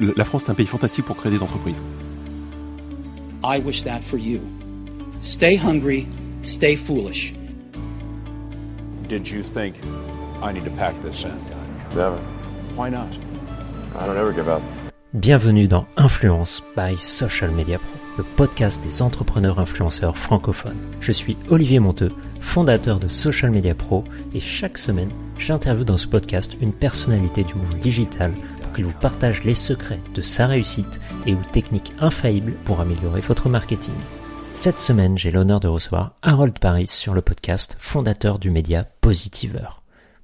La France est un pays fantastique pour créer des entreprises. I wish that for you. Stay hungry, stay foolish. Did you think I need to pack this in? Never. Why not? I don't ever give up. Bienvenue dans Influence by Social Media Pro, le podcast des entrepreneurs influenceurs francophones. Je suis Olivier Monteux, fondateur de Social Media Pro, et chaque semaine, j'interviewe dans ce podcast une personnalité du monde digital qu'il vous partage les secrets de sa réussite et ou techniques infaillibles pour améliorer votre marketing. Cette semaine, j'ai l'honneur de recevoir Harold Paris sur le podcast, fondateur du média Positiver.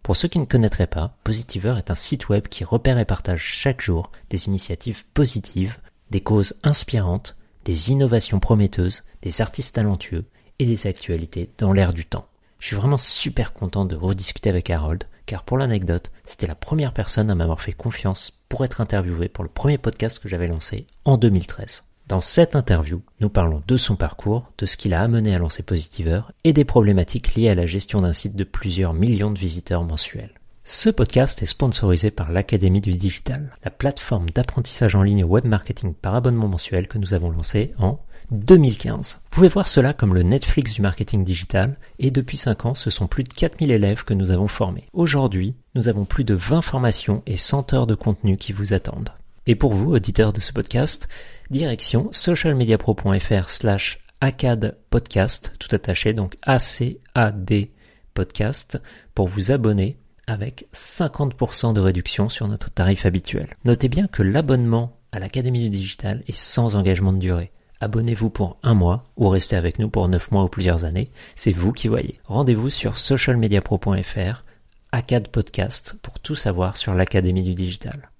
Pour ceux qui ne connaîtraient pas, Positiver est un site web qui repère et partage chaque jour des initiatives positives, des causes inspirantes, des innovations prometteuses, des artistes talentueux et des actualités dans l'air du temps. Je suis vraiment super content de rediscuter avec Harold, car pour l'anecdote, c'était la première personne à m'avoir fait confiance pour être interviewé pour le premier podcast que j'avais lancé en 2013. Dans cette interview, nous parlons de son parcours, de ce qui l'a amené à lancer Positiver et des problématiques liées à la gestion d'un site de plusieurs millions de visiteurs mensuels. Ce podcast est sponsorisé par l'Académie du Digital, la plateforme d'apprentissage en ligne web marketing par abonnement mensuel que nous avons lancé en 2015. Vous pouvez voir cela comme le Netflix du marketing digital et depuis 5 ans, ce sont plus de 4000 élèves que nous avons formés. Aujourd'hui, nous avons plus de 20 formations et 100 heures de contenu qui vous attendent. Et pour vous, auditeurs de ce podcast, direction socialmediapro.fr slash ACAD podcast, tout attaché, donc A-C-A-D podcast, pour vous abonner avec 50% de réduction sur notre tarif habituel. Notez bien que l'abonnement à l'Académie du Digital est sans engagement de durée. Abonnez-vous pour un mois ou restez avec nous pour 9 mois ou plusieurs années, c'est vous qui voyez. Rendez-vous sur socialmediapro.fr, ACAD podcast, pour tout savoir sur l'Académie du Digital.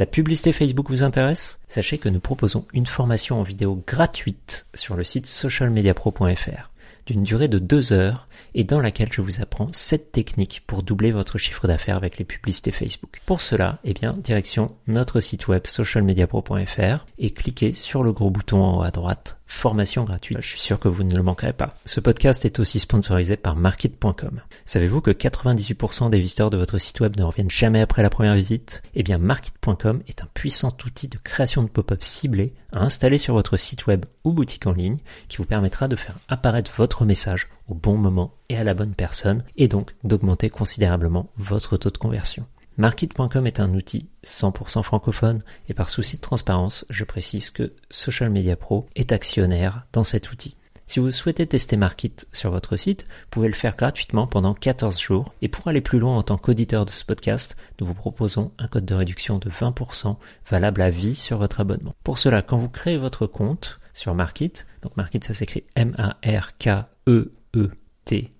La publicité Facebook vous intéresse? Sachez que nous proposons une formation en vidéo gratuite sur le site socialmediapro.fr d'une durée de deux heures et dans laquelle je vous apprends 7 techniques pour doubler votre chiffre d'affaires avec les publicités Facebook. Pour cela, eh bien, direction notre site web socialmediapro.fr et cliquez sur le gros bouton en haut à droite formation gratuite. Je suis sûr que vous ne le manquerez pas. Ce podcast est aussi sponsorisé par Market.com. Savez-vous que 98% des visiteurs de votre site web ne reviennent jamais après la première visite? Eh bien, Market.com est un puissant outil de création de pop-up ciblés à installer sur votre site web ou boutique en ligne qui vous permettra de faire apparaître votre message au bon moment et à la bonne personne et donc d'augmenter considérablement votre taux de conversion. Market.com est un outil 100% francophone et par souci de transparence, je précise que Social Media Pro est actionnaire dans cet outil. Si vous souhaitez tester Market sur votre site, vous pouvez le faire gratuitement pendant 14 jours. Et pour aller plus loin en tant qu'auditeur de ce podcast, nous vous proposons un code de réduction de 20% valable à vie sur votre abonnement. Pour cela, quand vous créez votre compte sur Market, donc Market ça s'écrit M-A-R-K-E-E-T,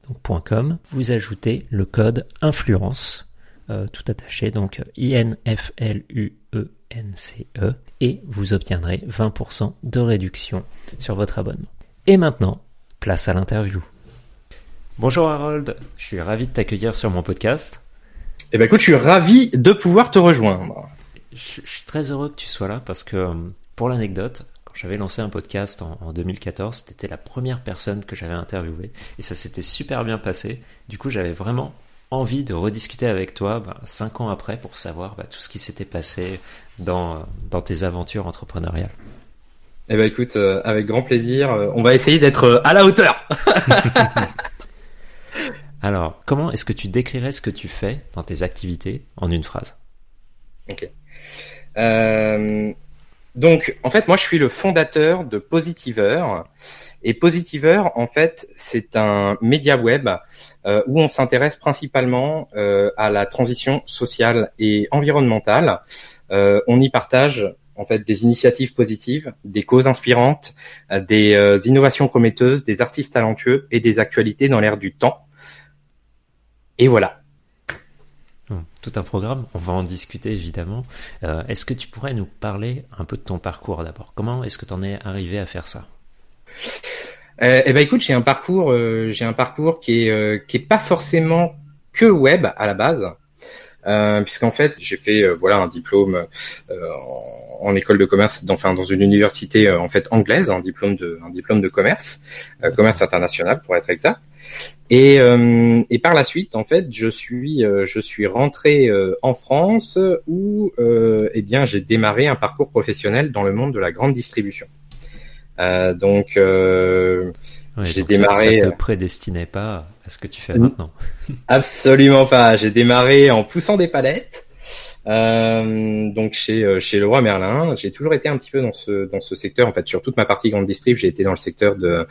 donc .com, vous ajoutez le code influence euh, tout attaché, donc I-N-F-L-U-E-N-C-E, et vous obtiendrez 20% de réduction sur votre abonnement. Et maintenant, place à l'interview. Bonjour Harold, je suis ravi de t'accueillir sur mon podcast. Eh ben écoute, je suis ravi de pouvoir te rejoindre. Je, je suis très heureux que tu sois là parce que, euh, pour l'anecdote, quand j'avais lancé un podcast en, en 2014, c'était la première personne que j'avais interviewée et ça s'était super bien passé. Du coup, j'avais vraiment envie de rediscuter avec toi bah, cinq ans après pour savoir bah, tout ce qui s'était passé dans, dans tes aventures entrepreneuriales. Eh ben écoute, euh, avec grand plaisir, euh, on va essayer d'être euh, à la hauteur. Alors, comment est-ce que tu décrirais ce que tu fais dans tes activités en une phrase? Ok. Donc, en fait, moi, je suis le fondateur de Positiver. Et Positiver, en fait, c'est un média web euh, où on s'intéresse principalement euh, à la transition sociale et environnementale. Euh, on y partage en fait des initiatives positives, des causes inspirantes, des innovations prometteuses, des artistes talentueux et des actualités dans l'air du temps. Et voilà. Tout un programme, on va en discuter évidemment. Euh, est-ce que tu pourrais nous parler un peu de ton parcours d'abord? Comment est-ce que tu en es arrivé à faire ça? Euh, eh ben écoute, j'ai un parcours, euh, j'ai un parcours qui est qui est pas forcément que web à la base. Euh, puisqu'en fait j'ai fait euh, voilà un diplôme en, en, école de commerce, dans, enfin dans une université en fait anglaise, un diplôme de un diplôme de commerce, commerce international pour être exact. Et, et par la suite, en fait, je suis je suis rentré en France où eh bien j'ai démarré un parcours professionnel dans le monde de la grande distribution. donc j'ai démarré. Ça, te prédestinait pas à ce que tu fais maintenant. Absolument pas. J'ai démarré en poussant des palettes. Euh, donc chez euh, chez Leroy Merlin, j'ai toujours été un petit peu dans ce dans ce secteur. En fait, sur toute ma partie grande distrib, j'ai été dans le secteur de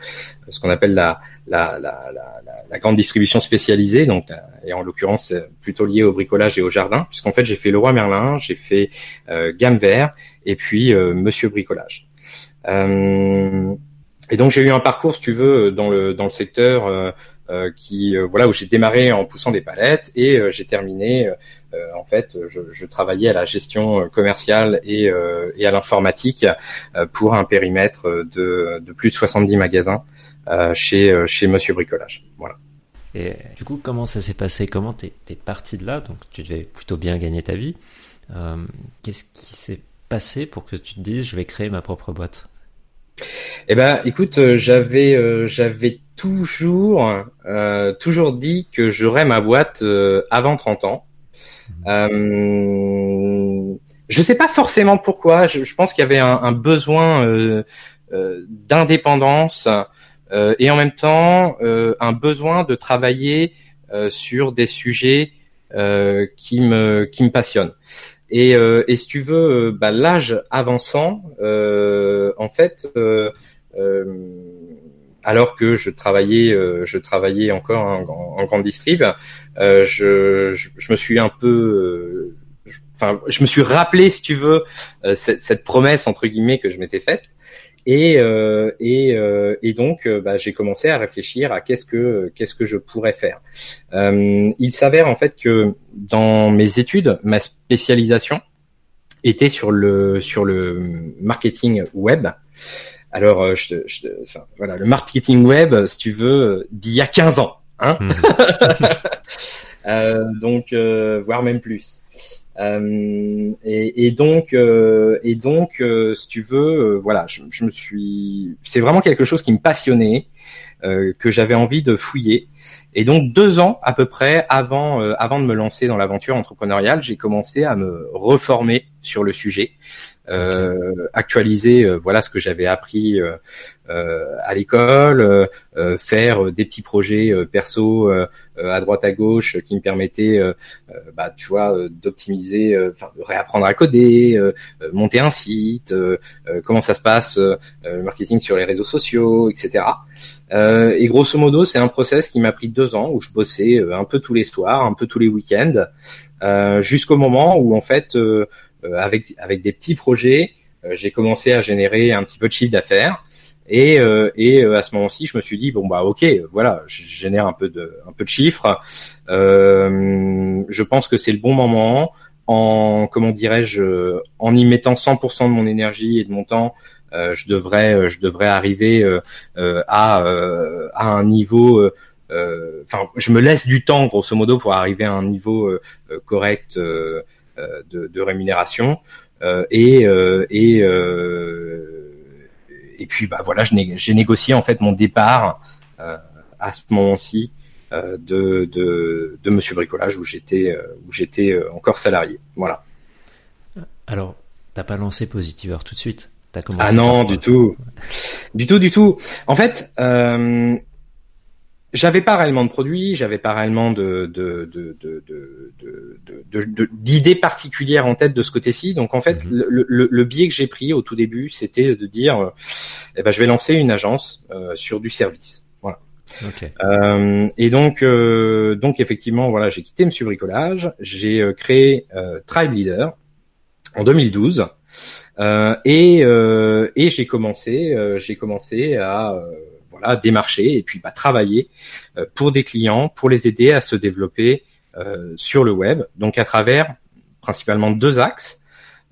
ce qu'on appelle la la, la la, la grande distribution spécialisée. Donc et en l'occurrence plutôt lié au bricolage et au jardin, puisqu'en fait j'ai fait Leroy Merlin, j'ai fait euh, Gamme Vert et puis euh, Monsieur Bricolage. Euh, et donc j'ai eu un parcours, si tu veux, dans le dans le secteur euh, euh qui euh, voilà où j'ai démarré en poussant des palettes et euh, j'ai terminé. en fait, je, je, travaillais à la gestion commerciale et, et à l'informatique pour un périmètre de, de plus de 70 magasins chez chez Monsieur Bricolage. Voilà. Et du coup, comment ça s'est passé? Comment t'es es parti de là? Donc, tu devais plutôt bien gagner ta vie. Qu'est-ce qui s'est passé pour que tu te dises, je vais créer ma propre boîte? Eh ben, écoute, euh, j'avais euh, j'avais toujours euh, toujours dit que j'aurais ma boîte avant 30 ans. Euh, je sais pas forcément pourquoi. Je, pense qu'il y avait un, besoin d'indépendance et en même temps un besoin de travailler sur des sujets qui me qui me passionnent. Et, euh, et si tu veux, bah, l'âge avançant, euh, en fait, euh, alors que je travaillais, je travaillais encore en, en grande distrib, je, je, je, me suis un peu, enfin, je me suis rappelé, si tu veux, cette, cette promesse entre guillemets que je m'étais faite. Et, euh, et, euh, et, donc, euh, bah, j'ai commencé à réfléchir à qu'est-ce que qu'est-ce que je pourrais faire. Euh, il s'avère en fait que dans mes études, ma spécialisation était sur le sur le marketing web. Alors, je, je, enfin, voilà, le marketing web, si tu veux, d'il y a 15 ans, hein. Mmh. donc, voire même plus. Euh, et, et, donc, euh, et donc, euh, si tu veux, voilà, je, je, me suis. C'est vraiment quelque chose qui me passionnait, que j'avais envie de fouiller. Et donc, deux ans à peu près avant, avant de me lancer dans l'aventure entrepreneuriale, j'ai commencé à me reformer sur le sujet euh, actualiser euh, voilà ce que j'avais appris euh, euh à l'école, faire des petits projets perso à droite à gauche qui me permettaient, bah, tu vois, d'optimiser, de réapprendre à coder, monter un site, comment ça se passe, le marketing sur les réseaux sociaux, etc. et grosso modo, c'est un process qui m'a pris deux ans où je bossais un peu tous les soirs, un peu tous les week-ends, jusqu'au moment où en fait euh, avec avec des petits projets, euh, j'ai commencé à générer un petit peu de chiffre d'affaires. Et, euh, et à ce moment-ci, je me suis dit bon bah ok, voilà, je génère un peu de un peu de chiffres. je pense que c'est le bon moment en comment dirais-je en y mettant 100% de mon énergie et de mon temps. je devrais je devrais arriver à à un niveau enfin je me laisse du temps grosso modo pour arriver à un niveau correct euh, de, de, rémunération euh, et euh, et et puis bah voilà, j'ai négocié en fait mon départ à ce moment-ci de, de, de Monsieur Bricolage où j'étais où j'étais encore salarié. Voilà. Alors, t'as pas lancé Positiver tout de suite? As commencé Ah non, du tout, du tout, du tout. En fait, euh, j'avais pas réellement de produits, j'avais pas réellement de, de, de, de, d'idées particulières en tête de ce côté-ci. Donc en fait, mhm. le, le, le, biais que j'ai pris au tout début, c'était de dire, eh ben, je vais lancer une agence euh, sur du service. Voilà. Euh, et donc, euh, donc effectivement, voilà, j'ai quitté Monsieur Bricolage, j'ai euh, créé Tribe Leader en 2012. et et j'ai commencé, j'ai commencé à voilà, démarcher et puis bah, travailler euh, pour des clients, pour les aider à se développer euh, sur le web. Donc à travers principalement deux axes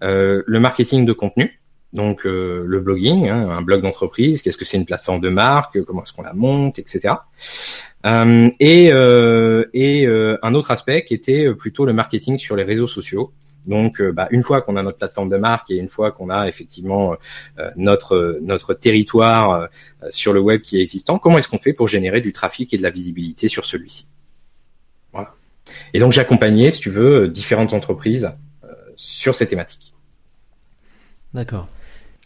euh, le marketing de contenu. donc euh, le blogging, hein, un blog d'entreprise, qu'est-ce que c'est une plateforme de marque, comment est-ce qu'on la monte, etc. Euh, et euh, un autre aspect qui était plutôt le marketing sur les réseaux sociaux. Donc, bah, une fois qu'on a notre plateforme de marque et une fois qu'on a effectivement notre notre territoire sur le web qui est existant, comment est-ce qu'on fait pour générer du trafic et de la visibilité sur celui-ci? Et donc, j'accompagnais, si tu veux, différentes entreprises sur ces thématiques. D'accord.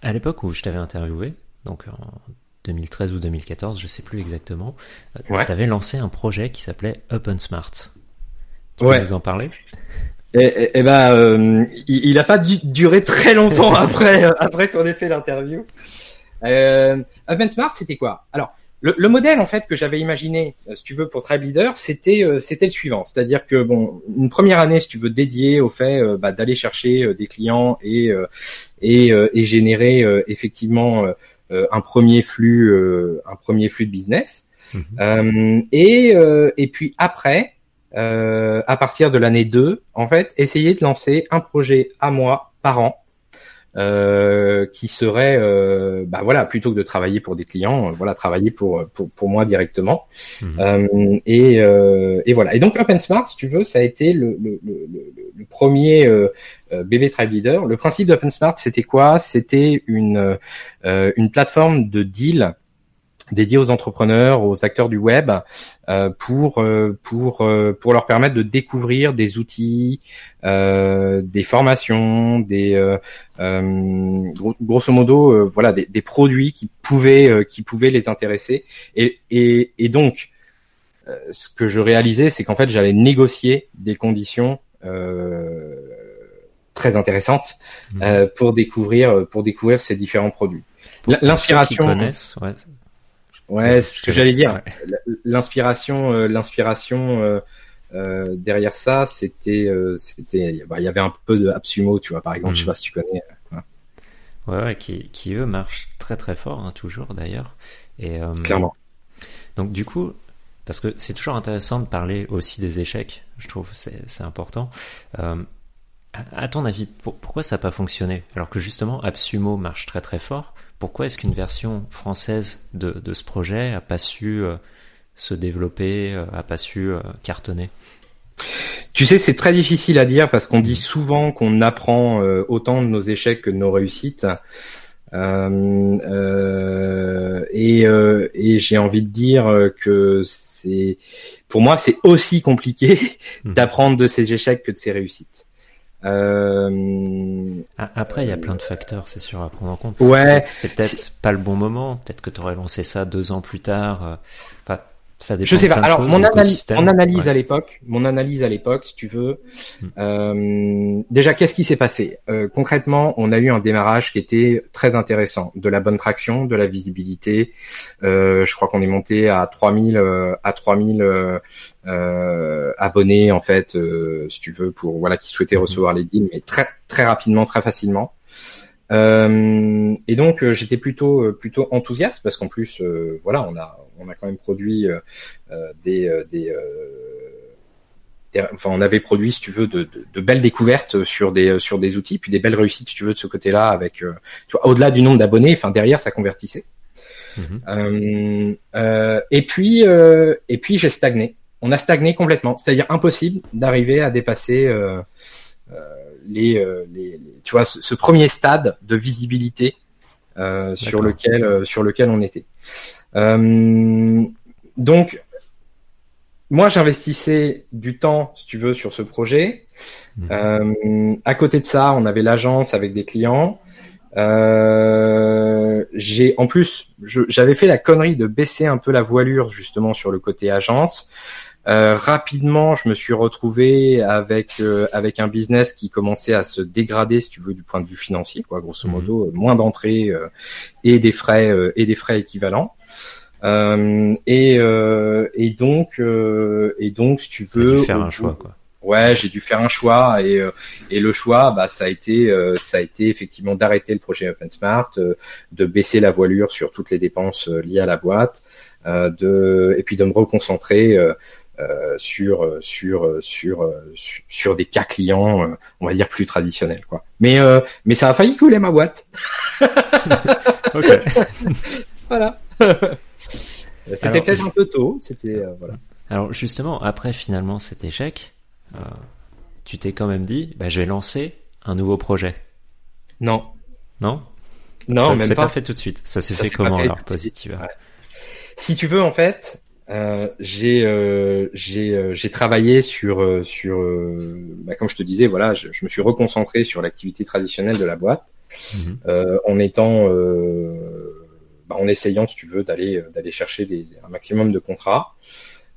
À l'époque où je t'avais interviewé, donc en 2013 ou 2014, je sais plus exactement, euh, tu avais lancé un projet qui s'appelait Open Smart. Tu peux nous en parler? Eh, eh, eh ben, euh, il n'a pas duré très longtemps après, euh, après qu'on ait fait l'interview. Euh, Open Smart, c'était quoi? Alors, le, le, modèle en fait que j'avais imaginé, euh, si tu veux, pour Tribe Leader, c'était euh, c'était le suivant, c'est-à-dire que bon, une première année, si tu veux, dédiée au fait euh, bah, d'aller chercher des clients et et, et générer effectivement un premier flux un premier flux de business. Mhm. et et puis après, à partir de l'année 2, en fait, essayer de lancer un projet à moi par an euh, qui serait, euh, bah voilà, plutôt que de travailler pour des clients, euh, voilà, travailler pour pour, pour moi directement. Mhm. et, et voilà. Et donc OpenSmart, si tu veux, ça a été le, le, le, le premier bébé Tribe Leader. Le principe d'OpenSmart, c'était quoi? C'était une une plateforme de deal dédié aux entrepreneurs, aux acteurs du web, euh, pour euh, pour euh, pour leur permettre de découvrir des outils, des formations, des grosso modo voilà des, des, produits qui pouvaient qui pouvaient les intéresser et et, et donc ce que je réalisais c'est qu'en fait j'allais négocier des conditions très intéressantes mmh. pour découvrir pour découvrir ces différents produits. L'inspiration. Ouais, Ouais, c'est ce que j'allais dire. L'inspiration, euh, l'inspiration euh, euh, derrière ça, c'était, c'était, bah, il y avait un peu de Absumo, tu vois, par exemple, je sais mhm. pas si tu connais. Ouais, ouais, qui, qui eux marchent très très fort, hein, toujours d'ailleurs. Et clairement. Donc du coup, parce que c'est toujours intéressant de parler aussi des échecs, je trouve, c'est, c'est important. À ton avis, pourquoi ça n'a pas fonctionné Alors que justement, Absumo marche très très fort pourquoi est-ce qu'une version française de, de, ce projet a pas su euh, se développer, euh, a pas su euh, cartonner tu sais, c'est très difficile à dire parce qu'on dit souvent qu'on apprend autant de nos échecs que de nos réussites. Euh, et, et j'ai envie de dire que c'est, pour moi, c'est aussi compliqué mmh. d'apprendre de ces échecs que de ses réussites. Euh, Après, il y a plein de facteurs, c'est sûr, à prendre en compte. Ouais. C'était peut-être pas le bon moment. Peut-être que tu aurais lancé ça deux ans plus tard. Euh, enfin, ça dépend. Je sais pas. Alors, mon, analyse, mon analyse à l'époque, mon analyse à l'époque, si tu veux. Hmm. Euh, déjà, qu'est-ce qui s'est passé? Euh, Concrètement, on a eu un démarrage qui était très intéressant, de la bonne traction, de la visibilité. Euh, je crois qu'on est monté à 3000 à 3000 euh, abonnés en fait, euh, si tu veux, pour voilà qui souhaitaient mhm. recevoir les deals, mais très très rapidement, très facilement. Euh, et donc j'étais plutôt plutôt enthousiaste parce qu'en plus voilà on a on a quand même produit des des enfin on avait produit si tu veux de, de, de, belles découvertes sur des sur des outils puis des belles réussites si tu veux de ce côté-là avec tu vois au-delà du nombre d'abonnés enfin derrière ça convertissait mhm. euh, et puis et puis j'ai stagné on a stagné complètement. C'est-à-dire impossible d'arriver à dépasser euh, euh, les, euh, les, tu vois, ce, premier stade de visibilité sur lequel sur lequel on était. Donc moi, j'investissais du temps, si tu veux, sur ce projet. Mhm. à côté de ça, on avait l'agence avec des clients. Euh, j'ai en plus, j'avais fait la connerie de baisser un peu la voilure justement sur le côté agence. Euh, rapidement, je me suis retrouvé avec euh, avec un business qui commençait à se dégrader, si tu veux, du point de vue financier, quoi. Grosso mhm. modo, moins d'entrées euh, et des frais et des frais équivalents. Et et donc et donc, si tu veux, faire un choix, quoi. Ouais, j'ai dû faire un choix et et le choix, bah ça a été ça a été effectivement d'arrêter le projet OpenSmart, de baisser la voilure sur toutes les dépenses liées à la boîte, de et puis de me reconcentrer sur sur sur sur des cas clients, on va dire plus traditionnels quoi. Mais mais ça a failli couler ma boîte. voilà. C'était peut-être un peu tôt. C'était voilà. Alors justement, après finalement cet échec, euh, tu t'es quand même dit, bah, je vais lancer un nouveau projet. Non. Non? Non, ça, même pas. fait tout de suite. Ça s'est fait comment alors, positive Si tu veux, en fait, euh, j'ai euh, j'ai j'ai travaillé sur sur bah, comme je te disais, voilà, je, me suis reconcentré sur l'activité traditionnelle de la boîte, mhm. en étant bah, en essayant, si tu veux, d'aller d'aller chercher des, un maximum de contrats.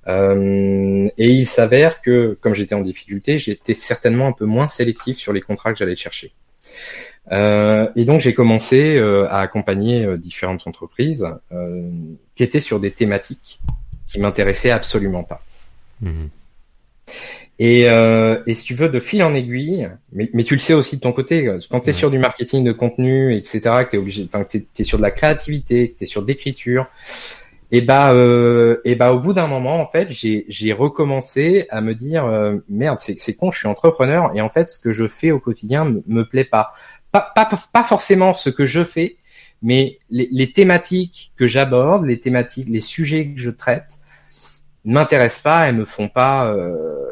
Euh, et il s'avère que, comme j'étais en difficulté, j'étais certainement un peu moins sélectif sur les contrats que j'allais chercher. Euh, et donc j'ai commencé euh, à accompagner euh, différentes entreprises euh, qui étaient sur des thématiques qui m'intéressaient absolument pas. Mhm. Et, et, si tu veux, de fil en aiguille, mais, mais tu le sais aussi de ton côté, quand tu es sur du marketing de contenu, etc., que tu es obligé, enfin que tu es, sur de la créativité, que tu es sur d'écriture, et bah, euh, et bah, au bout d'un moment, en fait, j'ai recommencé à me dire euh, merde, c'est c'est con, je suis entrepreneur et en fait, ce que je fais au quotidien me, me plaît pas. Pas pas pas forcément ce que je fais, mais les, les thématiques que j'aborde, les thématiques, les sujets que je traite, m'intéressent pas et me font pas euh,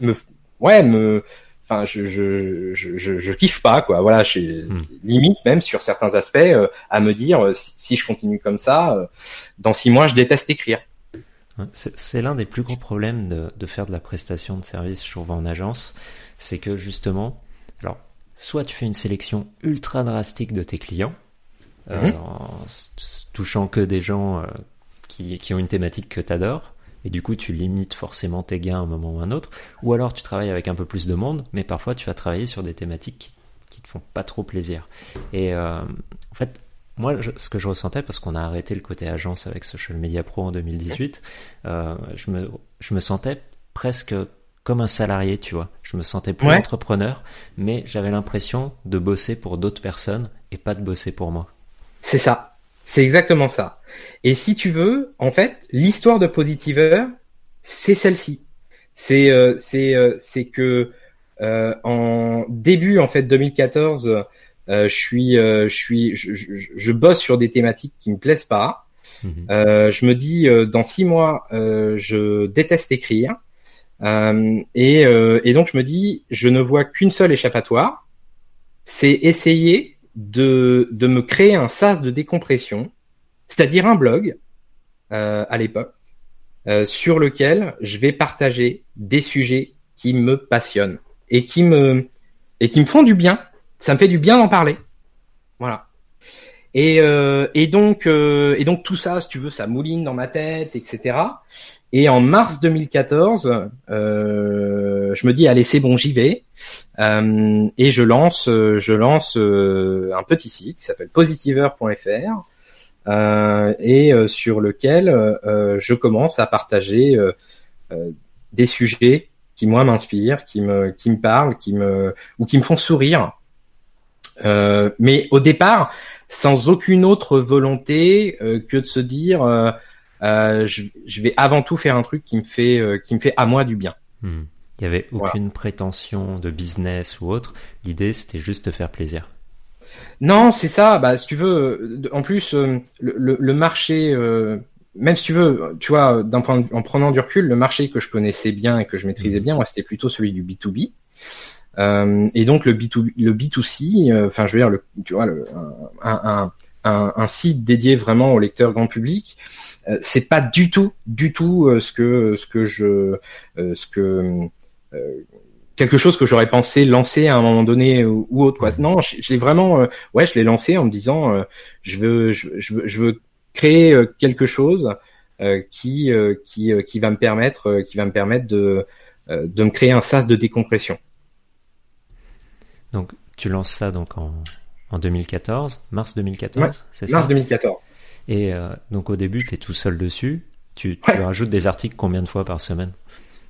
me ouais me enfin je, je je, je kiffe pas quoi voilà j'ai hmm. limite même sur certains aspects euh, à me dire euh, si, je continue comme ça euh, dans six mois je déteste écrire c'est l'un des plus gros problèmes de, de, faire de la prestation de service je trouve en agence c'est que justement alors soit tu fais une sélection ultra drastique de tes clients mhm. en touchant que des gens qui, qui ont une thématique que tu adores et du coup tu limites forcément tes gains à un moment ou à un autre, ou alors tu travailles avec un peu plus de monde, mais parfois tu vas travailler sur des thématiques qui, qui te font pas trop plaisir. Et euh, en fait, moi, ce que je ressentais, parce qu'on a arrêté le côté agence avec Social Media Pro en 2018, euh, je, me, je me sentais presque comme un salarié, tu vois. Je me sentais plus entrepreneur, mais j'avais l'impression de bosser pour d'autres personnes et pas de bosser pour moi. C'est ça. C'est exactement ça. Et si tu veux, en fait, l'histoire de Positiver, c'est celle-ci. C'est euh, c'est euh, c'est que euh, en début en fait 2014, je suis je suis je, je, bosse sur des thématiques qui me plaisent pas. Mhm. je me dis dans six mois, je déteste écrire. et, et donc je me dis, je ne vois qu'une seule échappatoire, c'est essayer de, de me créer un sas de décompression, c'est-à-dire un blog euh, à l'époque, euh, sur lequel je vais partager des sujets qui me passionnent et qui me et qui me font du bien. Ça me fait du bien d'en parler. Voilà. Et, euh, et donc et donc tout ça, si tu veux, ça mouline dans ma tête, etc. Et en mars 2014, euh, je me dis allez c'est bon j'y vais euh, et je lance je lance euh, un petit site qui s'appelle positiver.fr euh, et euh, sur lequel euh, je commence à partager des sujets qui moi m'inspirent, qui me qui me parlent, qui me ou qui me font sourire. mais au départ, sans aucune autre volonté que de se dire euh, je, je, vais avant tout faire un truc qui me fait euh, qui me fait à moi du bien. Hmm. Il y avait aucune prétention de business ou autre. L'idée c'était juste de faire plaisir. Non, c'est ça. Bah, si tu veux, en plus, euh, le, le, marché, même si tu veux, tu vois, d'un point en prenant du recul, le marché que je connaissais bien et que je maîtrisais hmm. bien, moi, c'était plutôt celui du B2B. Euh, et donc le B2, le B2C, enfin, je veux dire, le, tu vois, le, un, un, un, un, site dédié vraiment au lecteur grand public, euh, c'est pas du tout, du tout euh, ce que ce que je, euh, ce que quelque chose que j'aurais pensé lancer à un moment donné ou, autre quoi. Non, je, l'ai vraiment, ouais, je l'ai lancé en me disant, je veux, je, veux, je veux créer quelque chose qui, qui, qui va me permettre, qui va me permettre de, de me créer un sas de décompression. Donc, tu lances ça donc en, en 2014, mars 2014, c'est ça? Mars 2014. Et euh, donc au début, tu es tout seul dessus. Tu, tu rajoutes des articles combien de fois par semaine?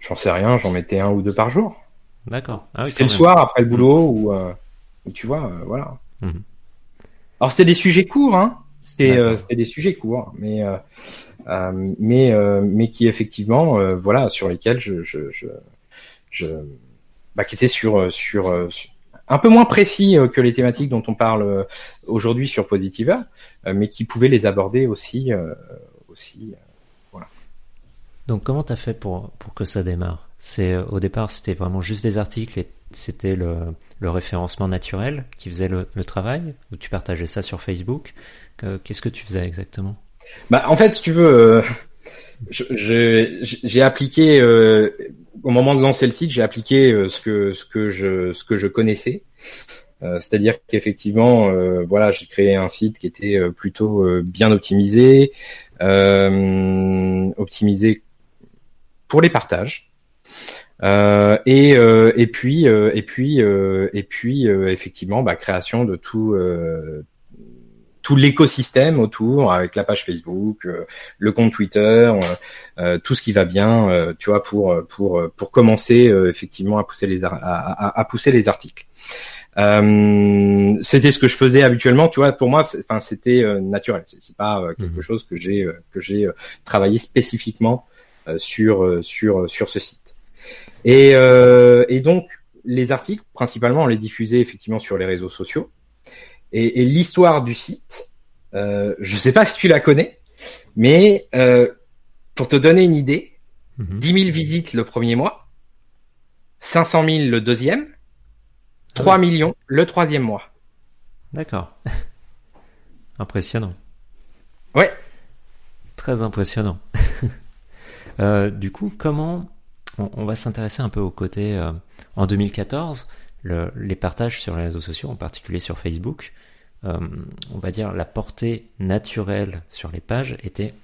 J'en sais rien, j'en mettais un ou deux par jour. D'accord. Ah c'était le soir après le boulot ou, euh, tu vois, euh, voilà. Mhm. Alors c'était des sujets courts, hein. C'était c'était des sujets courts, mais mais mais qui effectivement, voilà, sur lesquels je je je, je bah, qui étaient sur sur, un peu moins précis que les thématiques dont on parle aujourd'hui sur Positiver, mais qui pouvaient les aborder aussi aussi. Donc comment tu as fait pour pour que ça démarre? C'est au départ c'était vraiment juste des articles et c'était le, le, référencement naturel qui faisait le, le, travail? Ou tu partageais ça sur Facebook? Qu'est-ce que tu faisais exactement? Bah, En fait, si tu veux, euh, j'ai appliqué, euh, au moment de lancer le site, j'ai appliqué euh, ce, que, ce, que je, ce que je connaissais. Euh, c'est-à-dire qu'effectivement, euh, voilà, j'ai créé un site qui était plutôt bien optimisé, optimisé pour les partages. Euh, et, euh, et puis euh, et puis et puis effectivement bah, création de tout tout l'écosystème autour avec la page Facebook, le compte Twitter, tout ce qui va bien, tu vois, pour pour pour commencer effectivement à pousser les à, à, pousser les articles. c'était ce que je faisais habituellement, tu vois. Pour moi, enfin, c'était naturel. C'est pas quelque mmh. chose que j'ai que j'ai travaillé spécifiquement sur sur sur ce site. Et, euh, et, donc, les articles, principalement, on les diffusait effectivement sur les réseaux sociaux. Et, et l'histoire du site, euh, je ne sais pas si tu la connais, mais euh, pour te donner une idée, 10 mhm. 000 visites le premier mois, 500 000 le deuxième, 3 ah millions le troisième mois. D'accord. impressionnant. Ouais. Très impressionnant. euh, du coup, comment on, va s'intéresser un peu au côté. Euh, en 2014, les partages sur les réseaux sociaux, en particulier sur Facebook, euh, on va dire la portée naturelle sur les pages était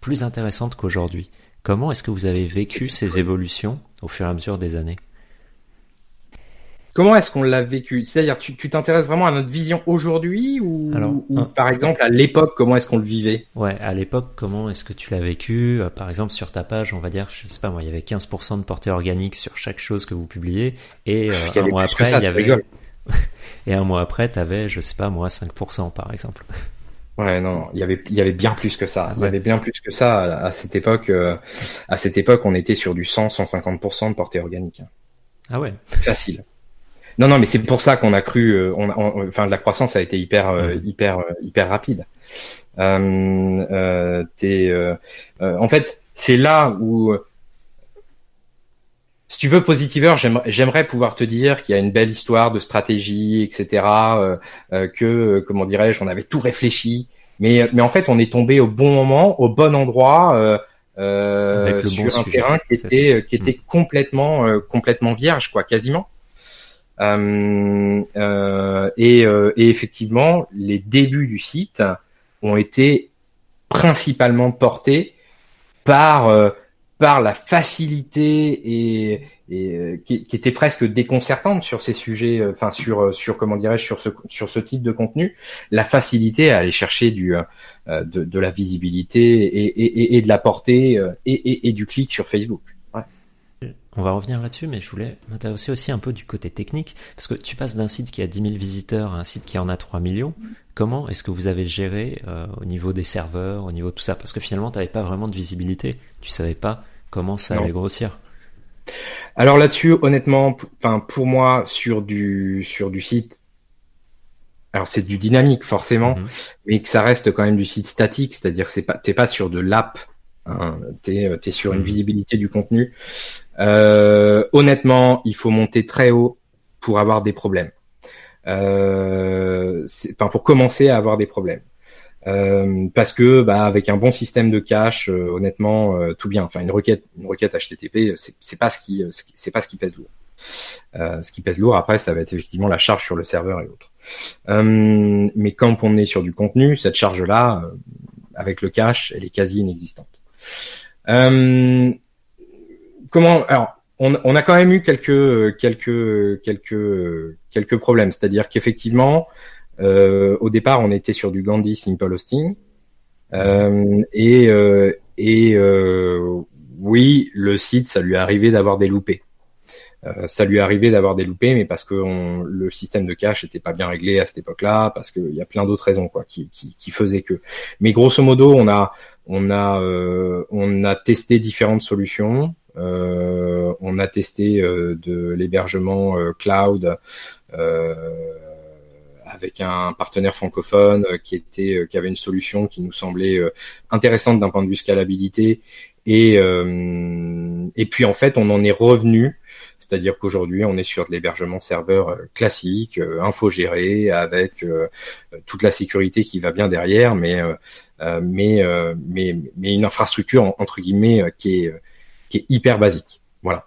plus intéressante qu'aujourd'hui. Comment est-ce que vous avez vécu ces évolutions au fur et à mesure des années? Comment est-ce qu'on l'a vécu? C'est-à-dire, tu t'intéresses vraiment à notre vision aujourd'hui ou, par exemple à l'époque, comment est-ce qu'on le vivait? Ouais, à l'époque, comment est-ce que tu l'as vécu? Euh, Par exemple, sur ta page, on va dire, je sais pas moi, il y avait 15% de portée organique sur chaque chose que vous publiez, et euh, un mois après, il y avait et un mois après, tu avais, je sais pas moi, 5% par exemple. Ouais, non, il y avait, il y avait bien plus que ça. Il y avait bien plus que ça à, cette époque. Euh, à cette époque, on était sur du 100, 150% de portée organique. Ah ouais. Facile. Non, non, mais c'est pour ça qu'on a cru. Euh, on, enfin, la croissance a été hyper, euh, hyper, euh, hyper rapide. Euh, en fait, c'est là où, si tu veux, Positiver, j'aimerais pouvoir te dire qu'il y a une belle histoire de stratégie, etc. que, comment dirais-je, on avait tout réfléchi. Mais, mais en fait, on est tombé au bon moment, au bon endroit. Euh, sur un terrain qui était qui était mm. complètement complètement vierge quoi quasiment et, euh, et, effectivement, les débuts du site ont été principalement portés par par la facilité et, et qui, qui, était presque déconcertante sur ces sujets, enfin sur sur comment dirais-je sur ce sur ce type de contenu, la facilité à aller chercher du de, de la visibilité et, et, et de la portée et, et, du clic sur Facebook. On va revenir là-dessus, mais je voulais m'intéresser aussi un peu du côté technique, parce que tu passes d'un site qui a 10 000 visiteurs à un site qui en a 3 millions. Comment est-ce que vous avez géré euh, au niveau des serveurs, au niveau de tout ça? Parce que finalement, tu n'avais pas vraiment de visibilité. Tu savais pas comment ça allait grossir. Alors là-dessus, honnêtement, enfin pour moi, sur du sur du site, alors c'est du dynamique forcément, mhm. mais que ça reste quand même du site statique, c'est-à-dire c'est pas t'es pas sur de l'app, hein, t'es es sur une mhm. visibilité du contenu. Euh, honnêtement, il faut monter très haut pour avoir des problèmes. Euh, enfin, pour commencer à avoir des problèmes. Euh, parce que bah, avec un bon système de cache, euh, honnêtement, euh, tout bien. Enfin, une requête, une requête HTTP, c'est pas ce qui, c'est pas ce qui pèse lourd. ce qui pèse lourd après, ça va être effectivement la charge sur le serveur et autres. mais quand on est sur du contenu, cette charge-là, avec le cache, elle est quasi inexistante. Euh, comment alors on, a quand même eu quelques quelques quelques quelques problèmes, c'est-à-dire qu'effectivement euh, au départ on était sur du Gandhi Simple Hosting euh, et euh, euh, oui le site ça lui est arrivé d'avoir des loupés. Euh, ça lui arrivé d'avoir des loupés, mais parce que le système de cache était pas bien réglé à cette époque-là, parce qu'il y a plein d'autres raisons quoi qui faisaient que. Mais grosso modo, on a on a on a testé différentes solutions. On a testé de l'hébergement cloud avec un partenaire francophone qui était qui avait une solution qui nous semblait intéressante d'un point de vue scalabilité. Et et puis en fait on en est revenu. C'est-à-dire qu'aujourd'hui, on est sur de l'hébergement serveur euh, classique, euh, infogéré, avec euh, toute la sécurité qui va bien derrière, mais mais, mais mais une infrastructure entre guillemets qui est qui est hyper basique. Voilà.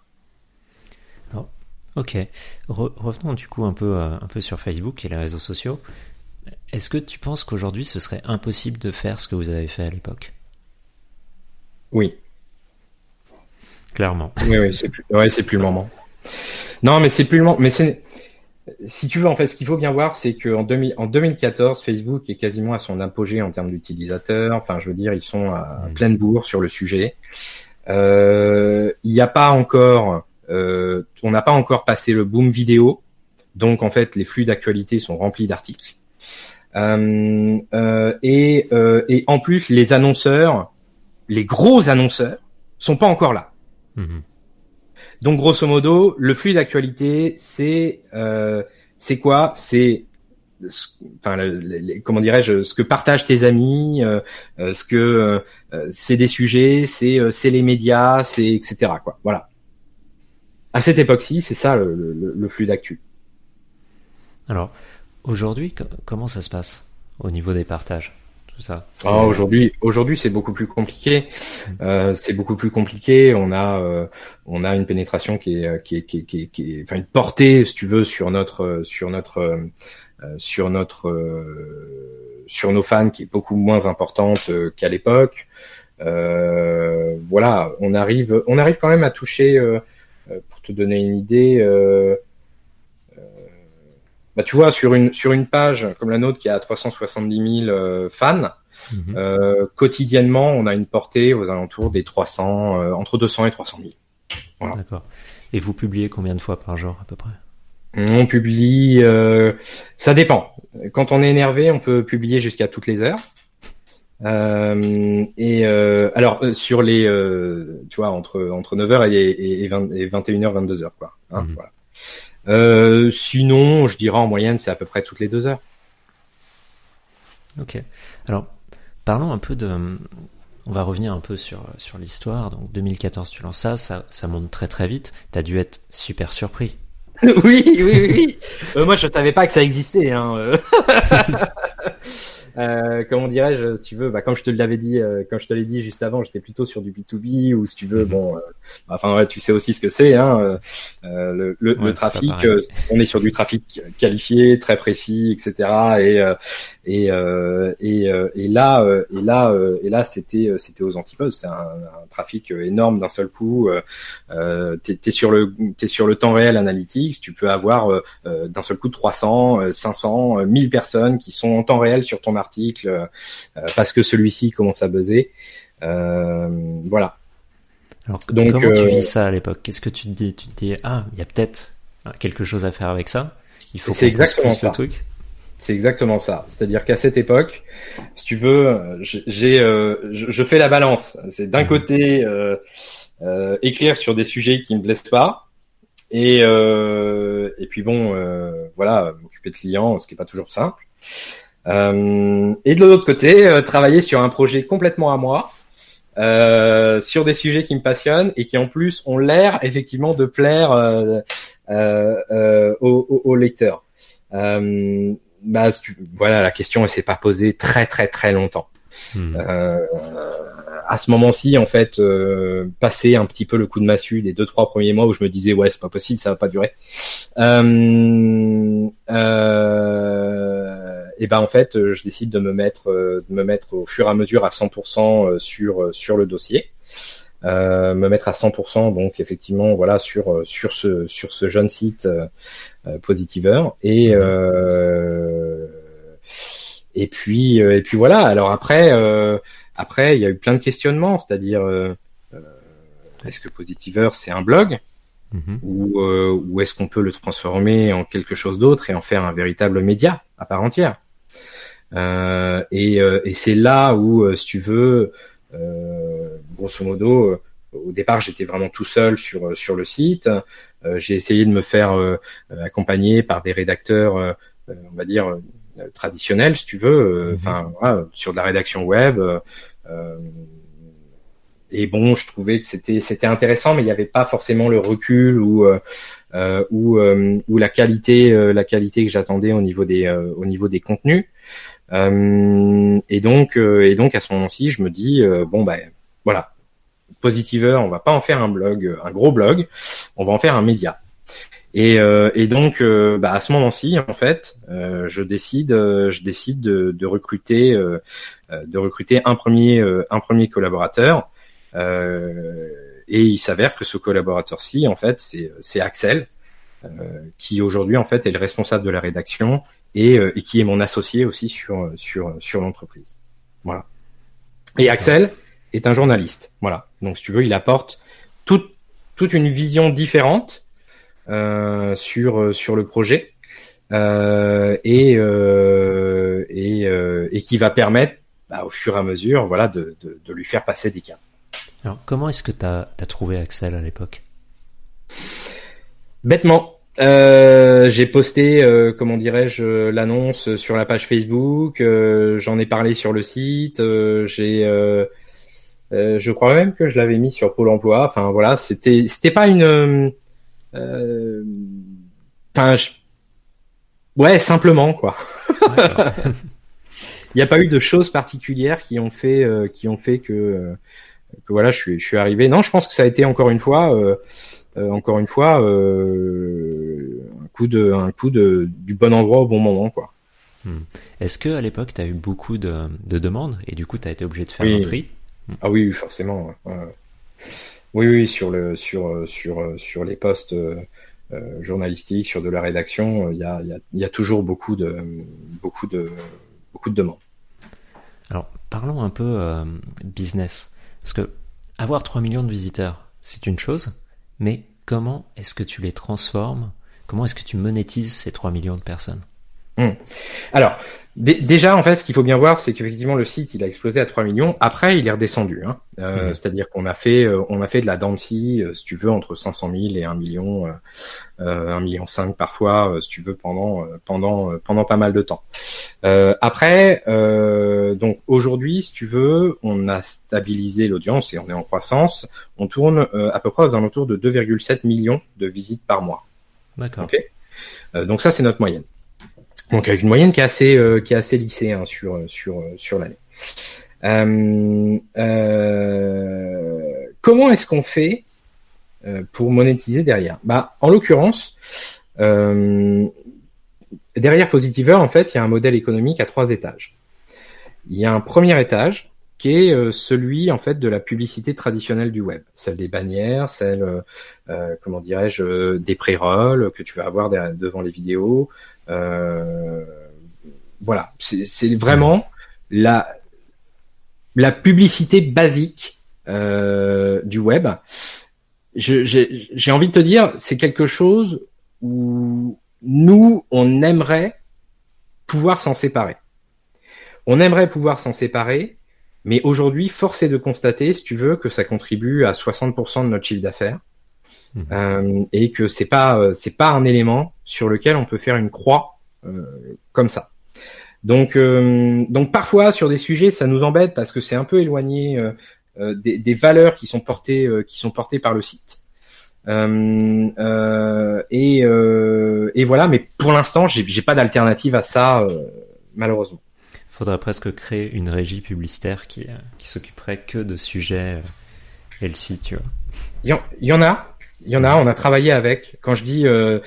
ok. revenons du coup un peu un peu sur Facebook et les réseaux sociaux. Est-ce que tu penses qu'aujourd'hui ce serait impossible de faire ce que vous avez fait à l'époque? Oui. Clairement. Oui, oui, c'est plus, ouais, plus le moment. Non, mais c'est plus le moment. Mais c'est, si tu veux, en fait, ce qu'il faut bien voir, c'est qu'en en 2014, Facebook est quasiment à son apogée en termes d'utilisateurs. Enfin, je veux dire, ils sont à mm. pleine bourre sur le sujet. Euh, il n'y a pas encore, euh, on n'a pas encore passé le boom vidéo. Donc, en fait, les flux d'actualité sont remplis d'articles. Euh, euh et, euh, et en plus, les annonceurs, les gros annonceurs, sont pas encore là. Mm-hmm. Donc grosso modo, le flux d'actualité, c'est euh, c'est quoi? C'est enfin comment dirais-je ce que partagent tes amis euh, euh ce que euh, c'est des sujets c'est euh, c'est les médias c'est etc quoi voilà à cette époque-ci c'est ça le, le, le flux d'actu alors aujourd'hui comment ça se passe au niveau des partages ça? Ah, Aujourd'hui, aujourd'hui, c'est beaucoup plus compliqué. Mm. Euh, c'est beaucoup plus compliqué. On a, euh, on a une pénétration qui est, qui est, qui est, qui est, qui est, enfin une portée, si tu veux, sur notre, sur notre, euh, sur notre, sur nos fans, qui est beaucoup moins importante qu'à l'époque. voilà, on arrive, on arrive quand même à toucher, pour te donner une idée. Bah, tu vois, sur une, sur une page comme la nôtre qui a 370 000 euh, fans, mhm. euh, quotidiennement, on a une portée aux alentours des 300, euh, entre 200 et 300 000. Voilà. D'accord. Et vous publiez combien de fois par jour à peu près? On publie, ça dépend. Quand on est énervé, on peut publier jusqu'à toutes les heures. et alors sur les, tu vois, entre entre 9h et, et, 21h, 22h quoi. Hein, mhm. voilà. Euh, sinon, je dirais en moyenne, c'est à peu près toutes les deux heures. Ok. Alors, parlons un peu de. On va revenir un peu sur, sur l'histoire. Donc, 2014, tu lances ça, ça, ça monte très très vite. T'as dû être super surpris. oui, oui, oui. Euh, moi, je savais pas que ça existait. Hein. Euh. Euh, comment dirais-je, si tu veux, bah, comme je te l'avais dit, euh, comme je te l'ai dit juste avant, j'étais plutôt sur du B2B ou si tu veux, bon, euh, enfin ouais, tu sais aussi ce que c'est, hein, euh, le, le, le trafic, on est sur du trafic qualifié, très précis, etc. Et et et, et là et là et là c'était c'était aux antipodes, c'est un, un, trafic énorme d'un seul coup. Euh, t'es es sur le t'es sur le temps réel analytics, tu peux avoir d'un seul coup 300, 500, 1000 personnes qui sont en temps réel sur ton article euh, parce que celui-ci commence à buzzer. Euh, voilà. Alors, Donc, comment tu euh, vis ça à l'époque? Qu'est-ce que tu te dis? Tu te dis ah, il y a peut-être quelque chose à faire avec ça. Il faut c'est exactement ça. truc. C'est exactement ça. C'est-à-dire qu'à cette époque, si tu veux, j'ai, je, fais la balance. C'est d'un mmh. côté euh, écrire sur des sujets qui me plaisent pas, et et puis bon, voilà, m'occuper de clients, ce qui est pas toujours simple. Euh, et de l'autre côté, euh, travailler sur un projet complètement à moi, euh, sur des sujets qui me passionnent et qui en plus ont l'air effectivement de plaire euh, euh, aux, aux, lecteurs. Bah, voilà, la question elle s'est pas posée très très très longtemps. Hmm. à ce moment-ci, en fait, passer un petit peu le coup de massue des deux trois premiers mois où je me disais ouais c'est pas possible, ça va pas durer. Euh, et ben en fait, euh, je décide de me mettre, euh, de me mettre au fur et à mesure à 100% euh, sur sur le dossier. Euh, me mettre à 100% donc effectivement voilà sur sur ce sur ce jeune site euh, Positiver et euh, et puis et puis voilà. Alors après après il y a eu plein de questionnements. C'est-à-dire est-ce que Positiver c'est un blog mm-hmm. ou, ou est-ce qu'on peut le transformer en quelque chose d'autre et en faire un véritable média à part entière? Euh, et, euh, et c'est là où, euh, si tu veux, grosso modo, au départ, j'étais vraiment tout seul sur sur le site. j'ai essayé de me faire accompagner par des rédacteurs, on va dire traditionnels, si tu veux, mhm. enfin sur de la rédaction web. et bon, je trouvais que c'était c'était intéressant, mais il n'y avait pas forcément le recul ou euh, ou, ou la qualité la qualité que j'attendais au niveau des au niveau des contenus. Et donc et donc à ce moment-ci, je me dis bon ben voilà, Positiveur, on va pas en faire un blog, un gros blog, on va en faire un média. Et, euh, et donc, euh, bah, à ce moment-ci, en fait, euh, je décide, je décide de, de recruter, de recruter un premier, un premier collaborateur. et il s'avère que ce collaborateur-ci, en fait, c'est Axel, qui aujourd'hui, en fait, est le responsable de la rédaction et, et qui est mon associé aussi sur sur sur l'entreprise. Voilà. Et Axel, est un journaliste. Voilà. Donc, si tu veux, il apporte toute, toute une vision différente euh, sur, euh, sur le projet euh, et, euh, et, euh, et, qui va permettre, bah, au fur et à mesure, voilà, de, de, de lui faire passer des cas. Alors, comment est-ce que tu as, as, trouvé Axel à l'époque? Bêtement. Euh, j'ai posté, euh, comment dirais-je, l'annonce sur la page Facebook. Euh, J'en ai parlé sur le site. j'ai euh, je crois même que je l'avais mis sur Pôle Emploi. Enfin voilà, c'était c'était pas une. Euh, enfin, ouais, simplement quoi. Il n'y a pas eu de choses particulières qui ont fait euh, qui ont fait que, que voilà, je suis je suis arrivé. Non, je pense que ça a été encore une fois. encore une fois, un coup de, un coup de, du bon endroit au bon moment, quoi. Hmm. Est-ce que à l'époque, tu as eu beaucoup de, de, demandes et du coup, tu as été obligé de faire un tri? Ah oui, forcément. Oui, oui, sur le sur sur sur les postes euh, journalistiques, sur de la rédaction, il y a, y, y a toujours beaucoup de beaucoup de beaucoup de demandes. Alors, parlons un peu euh, business, parce que avoir 3 millions de visiteurs, c'est une chose, mais comment est-ce que tu les transformes Comment est-ce que tu monétises ces 3 millions de personnes Hmm. Alors, déjà, en fait, ce qu'il faut bien voir, c'est qu'effectivement, le site, il a explosé à 3 millions. Après, il est redescendu. Hein. Euh, hmm. C'est-à-dire qu'on a fait, euh, on a fait de la Dancy, euh, si tu veux, entre 500 000 et 1 million, euh, 1 million 5 parfois, si tu veux, pendant, pendant, pendant pas mal de temps. après, donc aujourd'hui, si tu veux, on a stabilisé l'audience et on est en croissance. On tourne à peu près aux alentours de 2,7 millions de visites par mois. D'accord. Okay donc ça, c'est notre moyenne. Donc avec une moyenne qui est assez euh, qui est assez lissée hein, sur sur sur l'année. Euh, euh, comment est-ce qu'on fait euh, pour monétiser derrière? Bah en l'occurrence derrière Positiver en fait il y a un modèle économique à trois étages. Il y a un premier étage qui est celui en fait de la publicité traditionnelle du web, celle des bannières, celle euh, comment dirais-je des pré-rolls que tu vas avoir devant les vidéos, euh, voilà, c'est vraiment la la publicité basique euh, du web. J'ai envie de te dire, c'est quelque chose où nous, on aimerait pouvoir s'en séparer. On aimerait pouvoir s'en séparer, mais aujourd'hui, force est de constater, si tu veux, que ça contribue à 60% de notre chiffre d'affaires. Mmh. Euh, et que c'est pas euh, c'est pas un élément sur lequel on peut faire une croix euh, comme ça. Donc donc parfois sur des sujets ça nous embête parce que c'est un peu éloigné des, des, valeurs qui sont portées qui sont portées par le site. et et voilà, mais pour l'instant j'ai j'ai pas d'alternative à ça malheureusement faudrait presque créer une régie publicitaire qui, qui s'occuperait que de sujets euh, site tu vois. Il y, y, en a, il y en a, on a travaillé avec. Quand je dis, euh,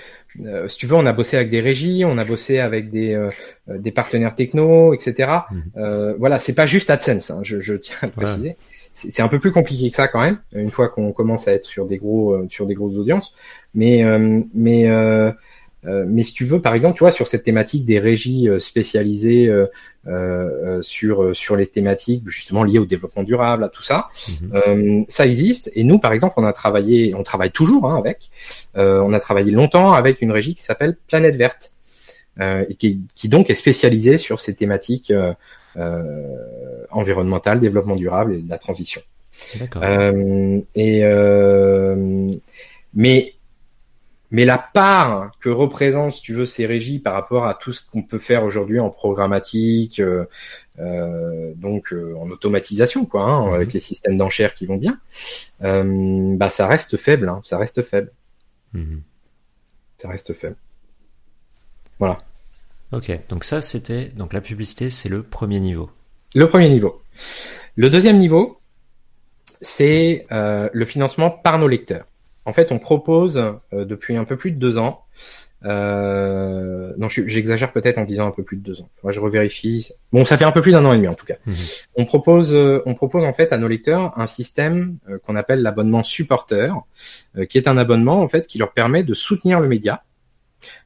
euh, si tu veux, on a bossé avec des régies, on a bossé avec des euh, des partenaires techno, etc. Mhm. Euh, voilà, c'est pas juste AdSense. Hein, je, je, tiens à préciser. C'est un peu plus compliqué que ça quand même. Une fois qu'on commence à être sur des gros sur des grosses audiences, mais mais euh, mais si tu veux, par exemple, tu vois, sur cette thématique des régies euh, spécialisées euh, sur sur les thématiques justement liées au développement durable, à tout ça, mhm. ça existe. Et nous, par exemple, on a travaillé, on travaille toujours hein, avec. on a travaillé longtemps avec une régie qui s'appelle Planète Verte. et qui, qui, donc est spécialisé sur ces thématiques environnementales, développement durable et de la transition. et mais mais la part que représentent, si tu veux, ces régies par rapport à tout ce qu'on peut faire aujourd'hui en programmatique, euh, euh donc euh, en automatisation, quoi, hein, mhm. avec les systèmes d'enchères qui vont bien, euh, bah ça reste faible, hein, ça reste faible. Mhm. Ça reste faible. Voilà. Ok, donc ça c'était donc la publicité, c'est le premier niveau. Le premier niveau. Le deuxième niveau, c'est le financement par nos lecteurs. En fait, on propose euh, depuis un peu plus de deux ans. Euh, non, j'exagère peut-être en disant un peu plus de deux ans. Moi, je revérifie. Bon, ça fait un peu plus d'un an et demi en tout cas. Mhm. On propose, euh, on propose en fait à nos lecteurs un système euh, qu'on appelle l'abonnement supporter, qui est un abonnement en fait qui leur permet de soutenir le média.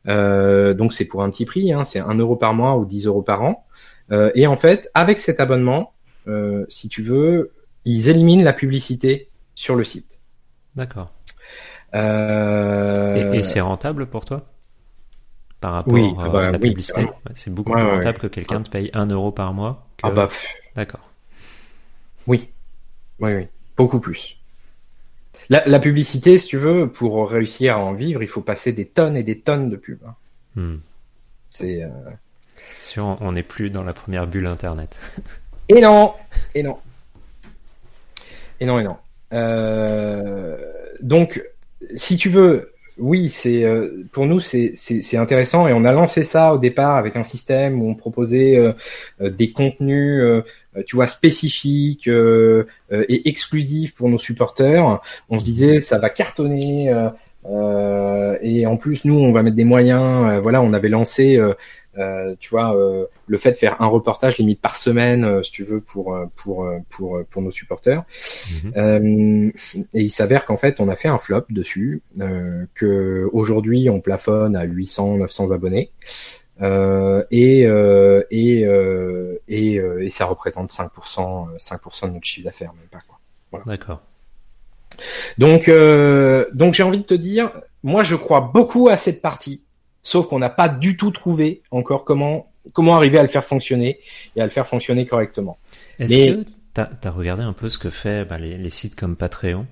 donc c'est pour un petit prix, hein, c'est un euro par mois ou 10 euros par an. et en fait, avec cet abonnement, si tu veux, ils éliminent la publicité sur le site. D'accord. Euh... Et, c'est rentable pour toi Par rapport oui, à bah, la publicité C'est beaucoup plus rentable que quelqu'un te paye 1 euro par mois Ah bah. D'accord. Oui. Oui, oui. Beaucoup plus. La, la, publicité, si tu veux, pour réussir à en vivre, il faut passer des tonnes et des tonnes de pubs. Hein. Hmm. C'est. Euh... sûr, on n'est plus dans la première bulle Internet. et non Et non Et non, et non. Euh... Donc, si tu veux, oui, c'est euh, pour nous c'est intéressant et on a lancé ça au départ avec un système où on proposait euh, euh, des contenus, tu vois, spécifiques et exclusifs pour nos supporters. On se disait ça va cartonner et en plus nous on va mettre des moyens. voilà, on avait lancé euh, tu vois, euh, le fait de faire un reportage limite par semaine, euh, si tu veux, pour pour pour pour nos supporters. Mhm. et il s'avère qu'en fait, on a fait un flop dessus, que aujourd'hui on plafonne à 800, 900 abonnés. et et, et, et ça représente 5%, 5% de notre chiffre d'affaires, même pas quoi. Voilà. D'accord. Donc, donc j'ai envie de te dire, moi je crois beaucoup à cette partie Sauf qu'on n'a pas du tout trouvé encore comment comment arriver à le faire fonctionner et à le faire fonctionner correctement. Est-ce que tu as, regardé un peu ce que fait bah, les, sites comme Patreon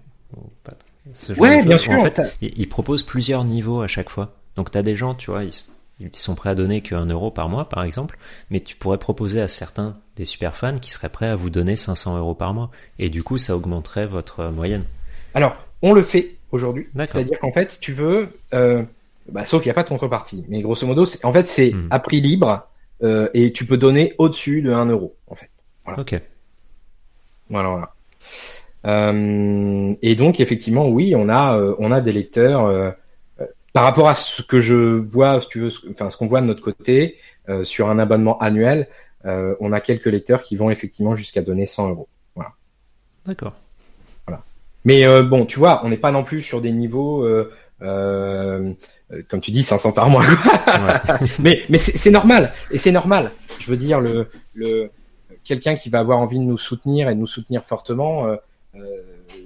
Ouais, bien sûr. En fait, ils, proposent plusieurs niveaux à chaque fois. Donc tu as des gens, tu vois, ils, sont prêts à donner qu'un euro par mois, par exemple, mais tu pourrais proposer à certains des super fans qui seraient prêts à vous donner 500 euros par mois. Et du coup, ça augmenterait votre moyenne. Alors, on le fait aujourd'hui. C'est-à-dire qu'en fait, si tu veux, euh, bah, sauf qu'il n'y a pas de contrepartie. Mais grosso modo, en fait, c'est hmm. à prix libre euh, et tu peux donner au-dessus de 1 euro, en fait. Voilà. Ok. Voilà, voilà. Euh, et donc, effectivement, oui, on a, euh, on a des lecteurs. Par rapport à ce que je vois, si tu veux, enfin, ce qu'on voit de notre côté sur un abonnement annuel, on a quelques lecteurs qui vont effectivement jusqu'à donner 100 euros. Voilà. D'accord. Voilà. Mais bon, tu vois, on n'est pas non plus sur des niveaux. Euh, euh, comme tu dis, 500 par mois. mais mais c'est normal et c'est normal. Je veux dire le le quelqu'un qui va avoir envie de nous soutenir et de nous soutenir fortement. Euh, euh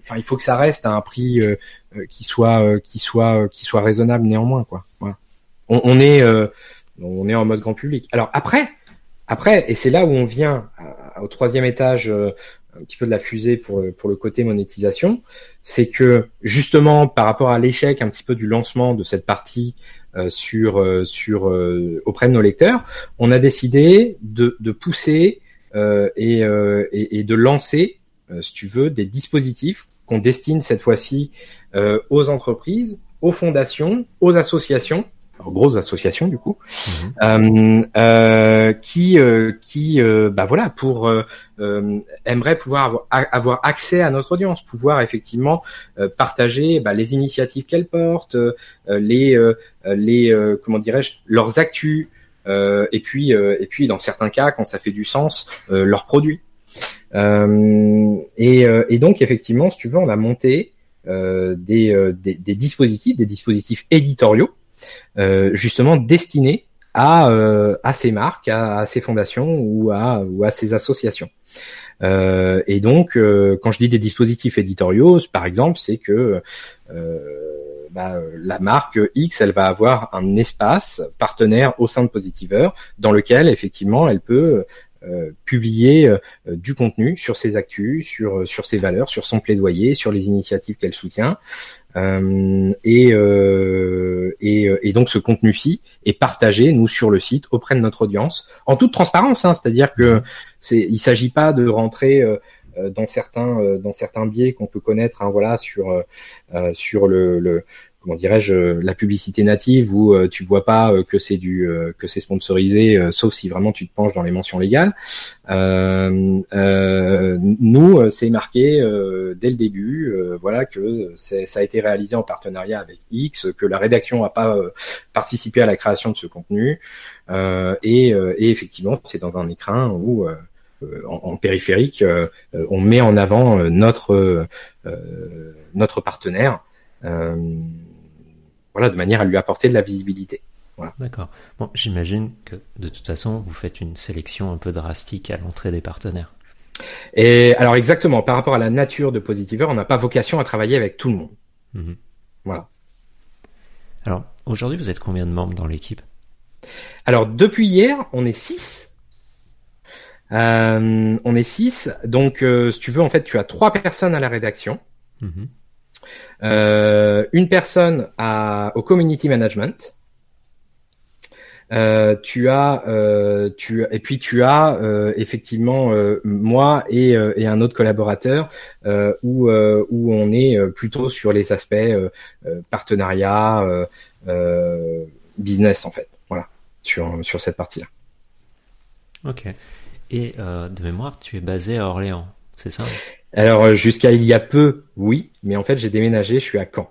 Enfin, il faut que ça reste à un prix euh, qui soit qui soit qui soit raisonnable néanmoins quoi. Voilà. On, on, est on est en mode grand public. Alors après après et c'est là où on vient au troisième étage un petit peu de la fusée pour, pour le côté monétisation, c'est que justement par rapport à l'échec un petit peu du lancement de cette partie euh, sur euh, sur euh, auprès de nos lecteurs, on a décidé de, de pousser et, et, et, de lancer, si tu veux, des dispositifs qu'on destine cette fois-ci aux entreprises, aux fondations, aux associations grosses associations du coup, mhm. euh, euh, qui euh, qui bah voilà pour aimerait pouvoir avoir, avoir, accès à notre audience, pouvoir effectivement partager bah, les initiatives qu'elle porte, les les comment dirais-je leurs actus et puis et puis dans certains cas quand ça fait du sens leurs produits. et, et donc effectivement si tu veux on a monté des, des, des dispositifs, des dispositifs éditoriaux euh, justement destiné à, euh, à ces marques, à, ces fondations ou à, ou à ces associations. Euh, et donc, quand je dis des dispositifs éditoriaux, par exemple, c'est que bah, la marque X, elle va avoir un espace partenaire au sein de Positiver dans lequel effectivement elle peut euh, publier euh, du contenu sur ses actus, sur sur ses valeurs, sur son plaidoyer, sur les initiatives qu'elle soutient. Euh, et, et, et, donc ce contenu-ci est partagé nous sur le site auprès de notre audience en toute transparence, hein, c'est-à-dire que c'est il s'agit pas de rentrer dans certains dans certains biais qu'on peut connaître, hein, voilà sur sur le, le comment dirais-je la publicité native où euh, tu vois pas euh, que c'est du euh, que c'est sponsorisé sauf si vraiment tu te penches dans les mentions légales. Nous c'est marqué dès le début voilà que ça a été réalisé en partenariat avec X que la rédaction a pas participé à la création de ce contenu. Et, et effectivement c'est dans un écran où en, en, périphérique on met en avant notre notre partenaire voilà, de manière à lui apporter de la visibilité. Voilà. D'accord. Bon, j'imagine que de toute façon, vous faites une sélection un peu drastique à l'entrée des partenaires. Et alors exactement, par rapport à la nature de Positiver, on n'a pas vocation à travailler avec tout le monde. Mhm. Voilà. Alors aujourd'hui, vous êtes combien de membres dans l'équipe? Alors depuis hier, on est 6. Euh, on est 6. Donc euh, si tu veux, en fait, tu as trois personnes à la rédaction. Mhm. Euh, une personne à, au community management. Euh, tu as, euh, tu et puis tu as euh, effectivement euh, moi et, euh, et, un autre collaborateur où où on est plutôt sur les aspects partenariat, business en fait. Voilà sur sur cette partie-là. Ok. Et de mémoire, tu es basé à Orléans, c'est ça? Alors euh, jusqu'à il y a peu, oui, mais en fait j'ai déménagé, je suis à Caen.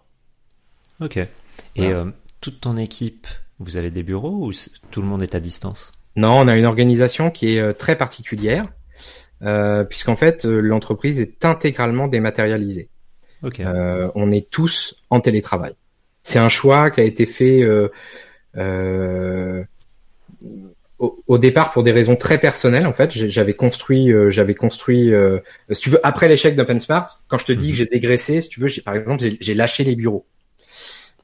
Ok. Et euh, toute ton équipe, vous avez des bureaux ou tout le monde est à distance? Non, on a une organisation qui est euh, très particulière, euh, puisqu'en fait l'entreprise est intégralement dématérialisée. Ok. on est tous en télétravail. C'est un choix qui a été fait au, départ pour des raisons très personnelles en fait. J'avais construit euh, j'avais construit euh, si tu veux après l'échec d'OpenSmart quand je te dis mhm. que j'ai dégraissé si tu veux j'ai par exemple j'ai lâché les bureaux.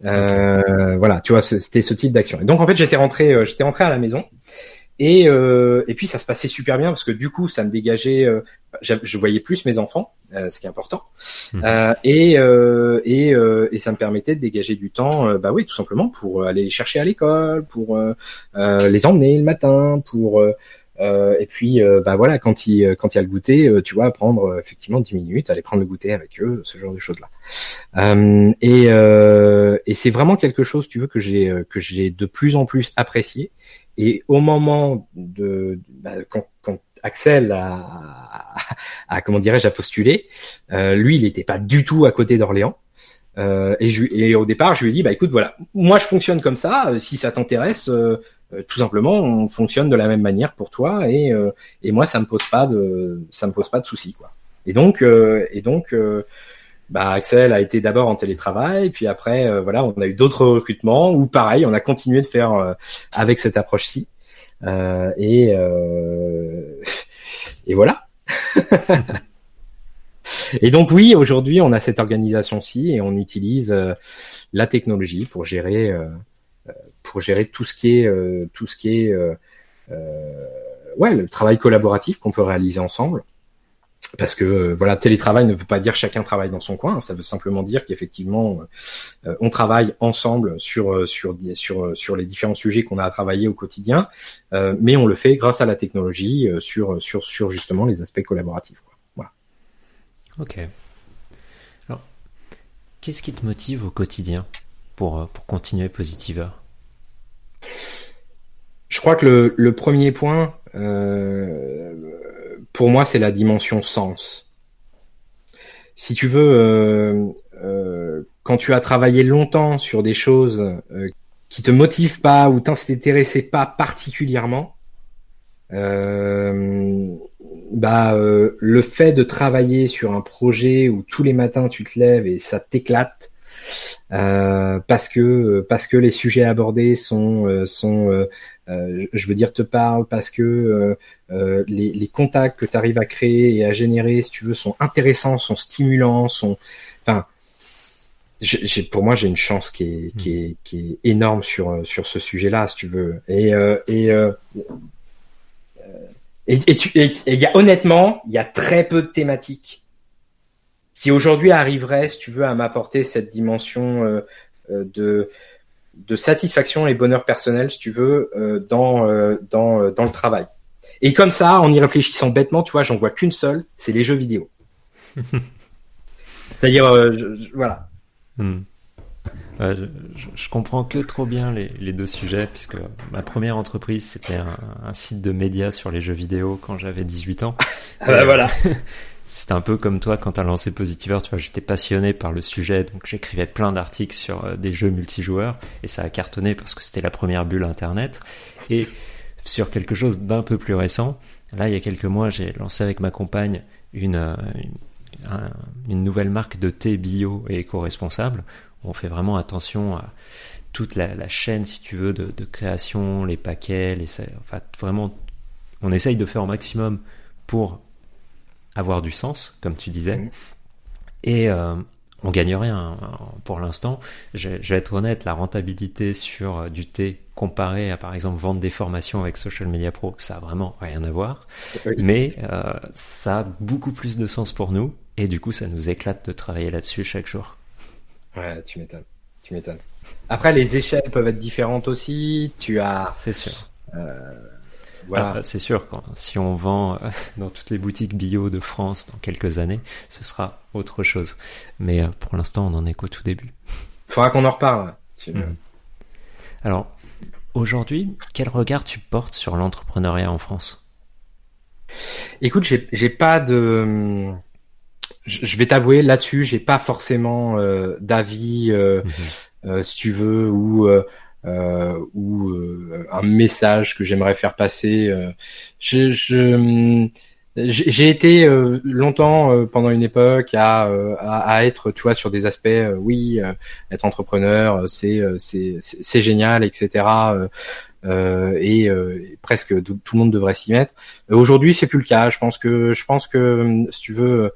Euh, voilà tu vois c'était ce type d'action. Et donc en fait j'étais rentré euh, j'étais rentré à la maison et, euh, et puis ça se passait super bien parce que du coup ça me dégageait, euh, je voyais plus mes enfants, euh, ce qui est important, mhm. euh, et, euh, et, et ça me permettait de dégager du temps, bah oui tout simplement pour aller les chercher à l'école, pour les emmener le matin, pour et puis bah voilà quand il quand il y a le goûter, tu vois prendre effectivement 10 minutes, aller prendre le goûter avec eux, ce genre de choses là. et et c'est vraiment quelque chose, tu veux que j'ai que j'ai de plus en plus apprécié et au moment de bah, quand, quand, Axel a, a, comment dirais-je a postulé, euh, lui il n'était pas du tout à côté d'Orléans. Euh, et, je, et au départ, je lui ai dit bah écoute voilà, moi je fonctionne comme ça. Euh, si ça t'intéresse, euh, euh, tout simplement, on fonctionne de la même manière pour toi et et moi ça me pose pas de ça me pose pas de soucis quoi. Et donc et donc bah, Axel a été d'abord en télétravail, puis après, euh, voilà, on a eu d'autres recrutements où pareil, on a continué de faire euh, avec cette approche-ci. Euh, et, et voilà. et donc oui, aujourd'hui, on a cette organisation-ci et on utilise la technologie pour gérer, pour gérer tout ce qui est, tout ce qui est, ouais, le travail collaboratif qu'on peut réaliser ensemble parce que euh, voilà, télétravail ne veut pas dire chacun travaille dans son coin. Ça veut simplement dire qu'effectivement, euh, on travaille ensemble sur euh, sur sur sur les différents sujets qu'on a à travailler au quotidien, mais on le fait grâce à la technologie sur sur sur justement les aspects collaboratifs. Voilà. Ok. Alors, qu'est-ce qui te motive au quotidien pour pour continuer Positiver Je crois que le, le premier point pour moi, c'est la dimension sens. Si tu veux, euh, euh, quand tu as travaillé longtemps sur des choses euh, qui te motivent pas ou t'intéressaient pas particulièrement, euh, bah le fait de travailler sur un projet où tous les matins tu te lèves et ça t'éclate parce que parce que les sujets abordés sont sont euh, je veux dire te parle parce que euh, euh, les, les, contacts que tu arrives à créer et à générer, si tu veux, sont intéressants, sont stimulants, sont, enfin, j'ai, pour moi, j'ai une chance qui est, qui est, qui est énorme sur sur ce sujet-là, si tu veux. Et euh, et euh, et, et, tu, et, et y a, honnêtement, il y a très peu de thématiques qui aujourd'hui arriveraient, si tu veux, à m'apporter cette dimension euh, de de satisfaction et bonheur personnel, si tu veux, euh, dans euh, dans dans le travail. Et comme ça, en y réfléchissant bêtement, tu vois, j'en vois qu'une seule, c'est les jeux vidéo. C'est-à-dire, voilà. Hmm. je, je, comprends que trop bien les, les, deux sujets, puisque ma première entreprise, c'était un, un, site de médias sur les jeux vidéo quand j'avais 18 ans. ah bah voilà. C'était un peu comme toi quand t'as lancé Positiver, tu vois, j'étais passionné par le sujet, donc j'écrivais plein d'articles sur euh, des jeux multijoueurs, et ça a cartonné parce que c'était la première bulle Internet. Et sur quelque chose d'un peu plus récent, là, il y a quelques mois, j'ai lancé avec ma compagne une, euh, une, nouvelle marque de thé bio et éco-responsable, on fait vraiment attention à toute la, la, chaîne, si tu veux, de, de création, les paquets, les, enfin, vraiment, on essaye de faire au maximum pour avoir du sens, comme tu disais. Mmh. Et euh, on gagne rien pour l'instant. Je, je, vais être honnête, la rentabilité sur euh, du thé comparé à par exemple vendre des formations avec Social Media Pro, ça a vraiment rien à voir. Oui. Mais euh, ça a beaucoup plus de sens pour nous et du coup ça nous éclate de travailler là-dessus chaque jour. Ouais, tu m'étonnes. Tu m'étonnes. Après, les échelles peuvent être différentes aussi. Tu as. C'est sûr. Euh, voilà. Ah, c'est sûr, quand, si on vend euh, dans toutes les boutiques bio de France dans quelques années, ce sera autre chose. Mais euh, pour l'instant, on en est qu'au tout début. Faudra qu'on en reparle. Si mmh. Alors, aujourd'hui, quel regard tu portes sur l'entrepreneuriat en France? Écoute, j'ai pas de. Je vais t'avouer là-dessus, j'ai pas forcément euh, d'avis, euh, mmh. si tu veux, ou euh, ou euh, un message que j'aimerais faire passer. Euh, je, je j'ai été euh, longtemps euh, pendant une époque à, à, à, être tu vois sur des aspects oui être entrepreneur c'est c'est c'est génial etc et presque tout, le monde devrait s'y mettre aujourd'hui c'est plus le cas je pense que je pense que si tu veux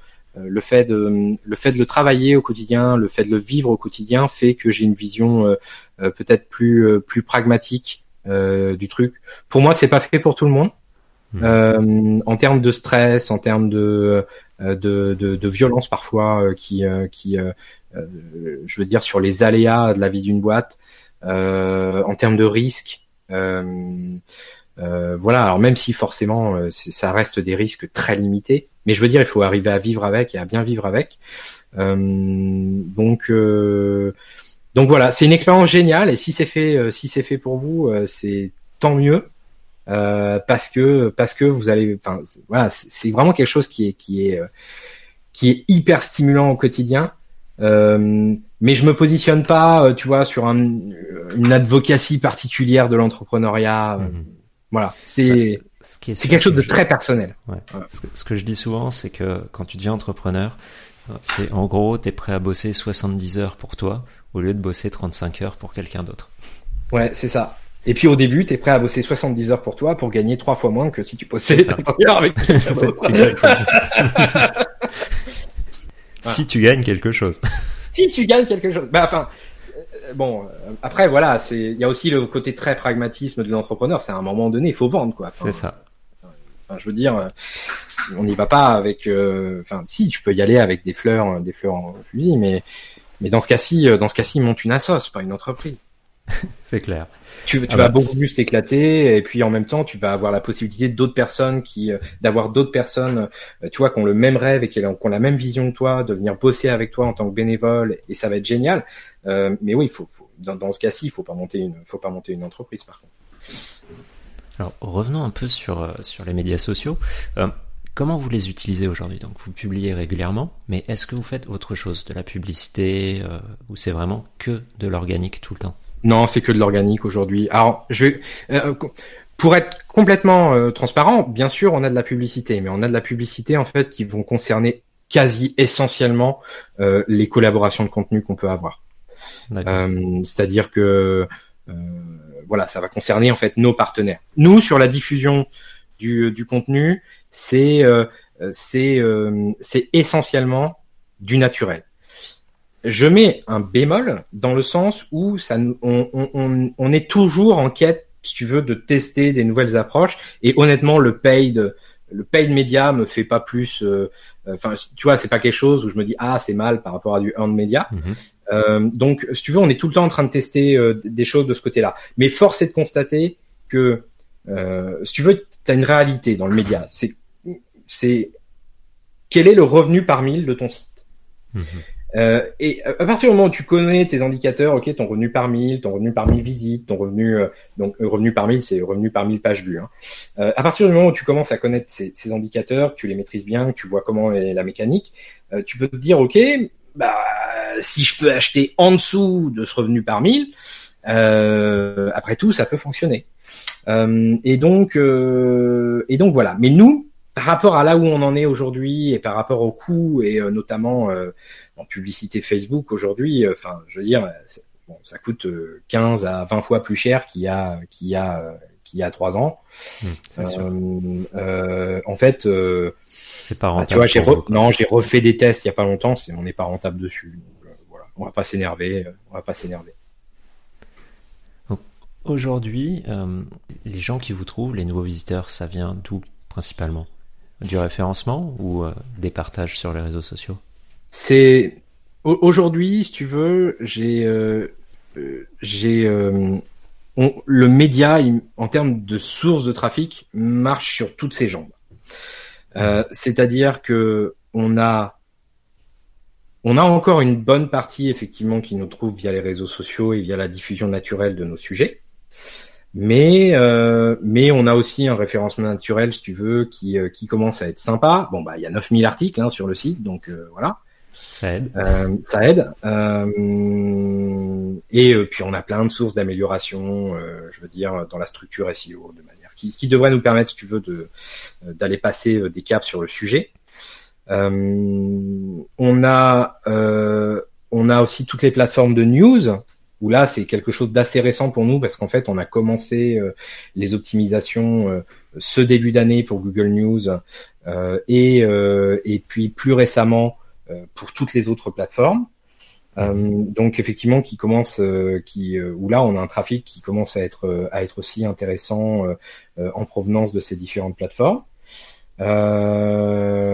le fait de le fait de le travailler au quotidien, le fait de le vivre au quotidien fait que j'ai une vision euh, euh, peut-être plus euh, plus pragmatique du truc. Pour moi, c'est pas fait pour tout le monde. Mmh. en termes de stress, en termes de de, de, de violence parfois qui qui je veux dire sur les aléas de la vie d'une boîte, en termes de risques. Euh, voilà, alors même si forcément euh, ça reste des risques très limités, mais je veux dire, il faut arriver à vivre avec et à bien vivre avec. Euh, donc, euh, donc voilà, c'est une expérience géniale et si c'est fait, euh, si c'est fait pour vous, c'est tant mieux parce que parce que vous allez, enfin voilà, c'est vraiment quelque chose qui est qui est qui est hyper stimulant au quotidien. mais je me positionne pas, tu vois, sur un, une advocacy particulière de l'entrepreneuriat. Mmh. Voilà, c'est c'est quelque chose de très personnel. Ouais. Ce, que, ce, que, je dis souvent, c'est que quand tu deviens entrepreneur, c'est en gros, tu es prêt à bosser 70 heures pour toi au lieu de bosser 35 heures pour quelqu'un d'autre. Ouais, c'est ça. Et puis au début, tu es prêt à bosser 70 heures pour toi pour gagner trois fois moins que si tu bossais 35 heures avec quelqu'un d'autre. si tu gagnes quelque chose. si tu gagnes quelque chose. Bah, enfin, bon, euh, après voilà, c'est il y a aussi le côté très pragmatisme de l'entrepreneur. C'est à un moment donné, il faut vendre quoi. Enfin, c'est ça. Enfin, je veux dire, euh, on n'y va pas avec. Euh, enfin, si tu peux y aller avec des fleurs, des fleurs en fusil, mais mais dans ce cas-ci, dans ce cas-ci, monte une assoce, pas une entreprise. c'est clair. Tu, tu ah vas bah, beaucoup plus t'éclater et puis en même temps tu vas avoir la possibilité d'autres personnes qui d'avoir d'autres personnes tu vois qui ont le même rêve et qui ont, qui ont, la même vision que toi de venir bosser avec toi en tant que bénévole et ça va être génial euh, mais oui, faut, faut, dans, dans, ce cas-ci, il faut pas monter une, faut pas monter une entreprise par contre. Alors revenons un peu sur euh, sur les médias sociaux. Euh, comment vous les utilisez aujourd'hui? Donc vous publiez régulièrement, mais est-ce que vous faites autre chose, de la publicité, euh, ou c'est vraiment que de l'organique tout le temps? Non, c'est que de l'organique aujourd'hui. Alors je vais euh, pour être complètement euh, transparent, bien sûr, on a de la publicité, mais on a de la publicité en fait qui vont concerner quasi essentiellement euh, les collaborations de contenu qu'on peut avoir. Euh, C'est-à-dire que euh, voilà, ça va concerner en fait nos partenaires. Nous, sur la diffusion du, du contenu, c'est euh, c'est euh, c'est essentiellement du naturel. Je mets un bémol dans le sens où ça, on, on, on, on est toujours en quête, si tu veux, de tester des nouvelles approches. Et honnêtement, le paid, le paid média me fait pas plus. euh, Enfin, tu vois, c'est pas quelque chose où je me dis ah c'est mal par rapport à du earned media. Mhm. Euh, donc, si tu veux, on est tout le temps en train de tester euh, des choses de ce côté-là. Mais force est de constater que, euh, si tu veux, tu as une réalité dans le média. C'est, c'est quel est le revenu par mille de ton site? Mhm. Euh, et à partir du moment où tu connais tes indicateurs, ok, ton revenu par mille, ton revenu par mille visites, ton revenu, euh, donc euh, revenu par mille, c'est revenu par mille pages vues. Hein. Euh, à partir du moment où tu commences à connaître ces, ces indicateurs, tu les maîtrises bien, tu vois comment est la mécanique, euh, tu peux te dire, ok, bah si je peux acheter en dessous de ce revenu par mille, euh, après tout, ça peut fonctionner. Et donc, et donc voilà. Mais nous, par rapport à là où on en est aujourd'hui et par rapport au coût et notamment en publicité Facebook aujourd'hui, euh, enfin, je veux dire, bon, ça coûte euh, 15 à 20 fois plus cher qu'il y a qu'il y a euh, qu'il y a trois ans. Euh, euh, en fait, euh, C'est pas bah, rentable. tu vois, j'ai re- non, refait des tests il y a pas longtemps, c'est on n'est pas rentable dessus. Donc, euh, voilà, on va pas s'énerver, euh, on va pas s'énerver. Aujourd'hui, euh, les gens qui vous trouvent, les nouveaux visiteurs, ça vient d'où principalement? Du référencement ou euh, des partages sur les réseaux sociaux? C'est au- aujourd'hui, si tu veux, j'ai euh, euh, euh, le média en termes de source de trafic marche sur toutes ses jambes. C'est-à-dire que on a on a encore une bonne partie effectivement qui nous trouve via les réseaux sociaux et via la diffusion naturelle de nos sujets. Mais mais on a aussi un référencement naturel, si tu veux, qui qui commence à être sympa. Bon bah il y a 9000 articles hein, sur le site, donc voilà. Ça aide Euh, ça aide. Euh, et euh, puis on a plein de sources d'amélioration, je veux dire, dans la structure SEO, de manière qui, devrait nous permettre, si tu veux, de d'aller passer des caps sur le sujet. On a on a aussi toutes les plateformes de news où là c'est quelque chose d'assez récent pour nous parce qu'en fait on a commencé les optimisations ce début d'année pour Google News et et puis plus récemment pour toutes les autres plateformes. Euh, donc effectivement, qui commence, euh, qui euh, où là on a un trafic qui commence à être euh, à être aussi intéressant euh, euh, en provenance de ces différentes plateformes. Euh,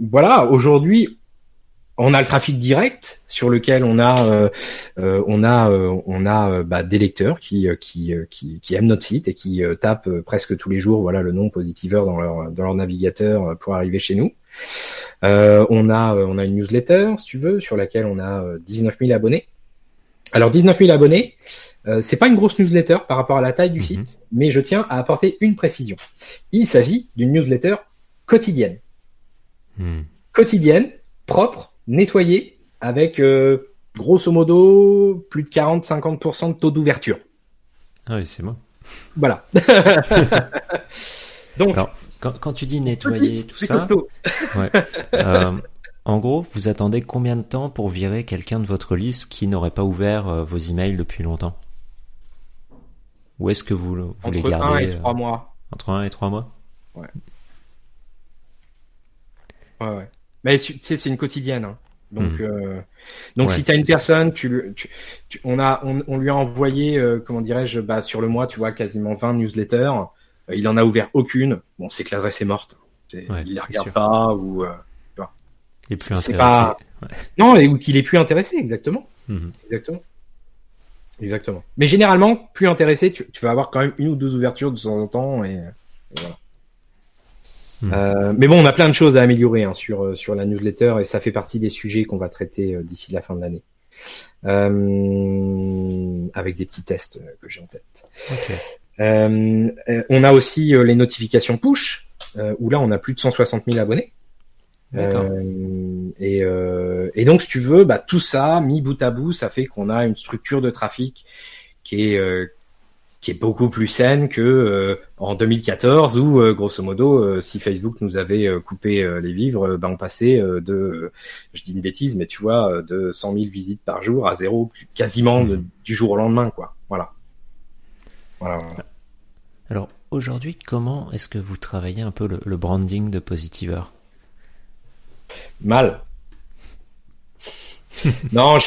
voilà, aujourd'hui, on a le trafic direct sur lequel on a euh, euh, on a euh, on a euh, bah, des lecteurs qui euh, qui, euh, qui qui aiment notre site et qui euh, tapent euh, presque tous les jours voilà le nom Positiveur dans leur dans leur navigateur euh, pour arriver chez nous. Euh, on a euh, on a une newsletter si tu veux sur laquelle on a euh, 19 000 abonnés. Alors 19 000 abonnés, euh, c'est pas une grosse newsletter par rapport à la taille du Mhm. site, mais je tiens à apporter une précision. Il s'agit d'une newsletter quotidienne Hmm. quotidienne, propre, nettoyée, avec euh, grosso modo plus de 40-50% de taux d'ouverture. Ah oui, c'est moi. Voilà. Donc, Alors, quand, quand tu dis nettoyer tout ça, ouais, euh, en gros, vous attendez combien de temps pour virer quelqu'un de votre liste qui n'aurait pas ouvert euh, vos emails depuis longtemps? Ou est-ce que vous, vous les entre gardez 1 et euh, 3 mois. entre un et trois mois? Ouais, ouais. Mais tu sais, c'est une quotidienne. hein. Donc, Hmm. euh, donc Ouais, si tu as une personne, tu, le- tu, tu- on a, on, on lui a envoyé, euh, comment dirais-je, bah, sur le mois, tu vois, quasiment 20 newsletters. Euh, il en a ouvert aucune. Bon, c'est que l'adresse est morte. C'est- Ouais, il c'est regarde sûr. pas ou euh, Et plus C'est intéressé. pas- non, et, ou qu'il est plus intéressé, exactement. Mhm. Exactement. Exactement. Mais généralement, plus intéressé, tu, tu vas avoir quand même une ou deux ouvertures de temps en temps et, et voilà. Hmm. Euh, mais bon, on a plein de choses à améliorer hein, sur euh, sur la newsletter et ça fait partie des sujets qu'on va traiter euh, d'ici la fin de l'année. Euh, avec des petits tests que j'ai en tête. Euh, euh, on a aussi euh, les notifications push, euh, où là on a plus de 160 000 abonnés. D'accord. Euh, et, euh, et donc, si tu veux, bah, tout ça, mis bout à bout, ça fait qu'on a une structure de trafic qui est, euh, qui est beaucoup plus saine que euh, en 2014, où, euh, grosso modo, euh, si Facebook nous avait euh, coupé euh, les vivres, bah, on passait euh, de, euh, je dis une bêtise, mais tu vois, euh, de 100 000 visites par jour à zéro, quasiment de- Mhm. du jour au lendemain, quoi. Voilà. Voilà. Alors aujourd'hui, comment est-ce que vous travaillez un peu le, le branding de Positiver? Mal. non,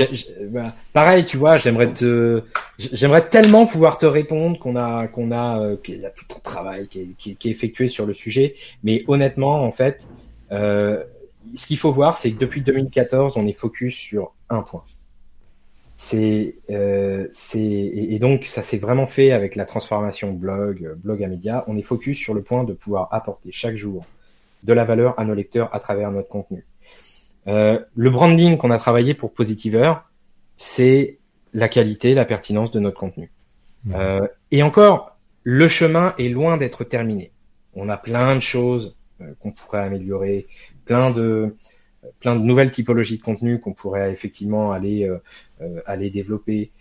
bah, pareil, tu vois, j'aimerais te, j'aimerais tellement pouvoir te répondre qu'on a, qu'on a, euh, qu'il y a tout un travail qui est, qui, qui est, effectué sur le sujet. Mais honnêtement, en fait, euh, ce qu'il faut voir, c'est que depuis 2014, on est focus sur un point. C'est, euh, et, donc ça s'est vraiment fait avec la transformation blog, blog à média. On est focus sur le point de pouvoir apporter chaque jour de la valeur à nos lecteurs à travers notre contenu. Euh, le branding qu'on a travaillé pour Positiver, c'est la qualité, la pertinence de notre contenu. Mmh. Euh, et encore, le chemin est loin d'être terminé. On a plein de choses euh, qu'on pourrait améliorer, plein de plein de nouvelles typologies de contenu qu'on pourrait effectivement aller euh, aller développer.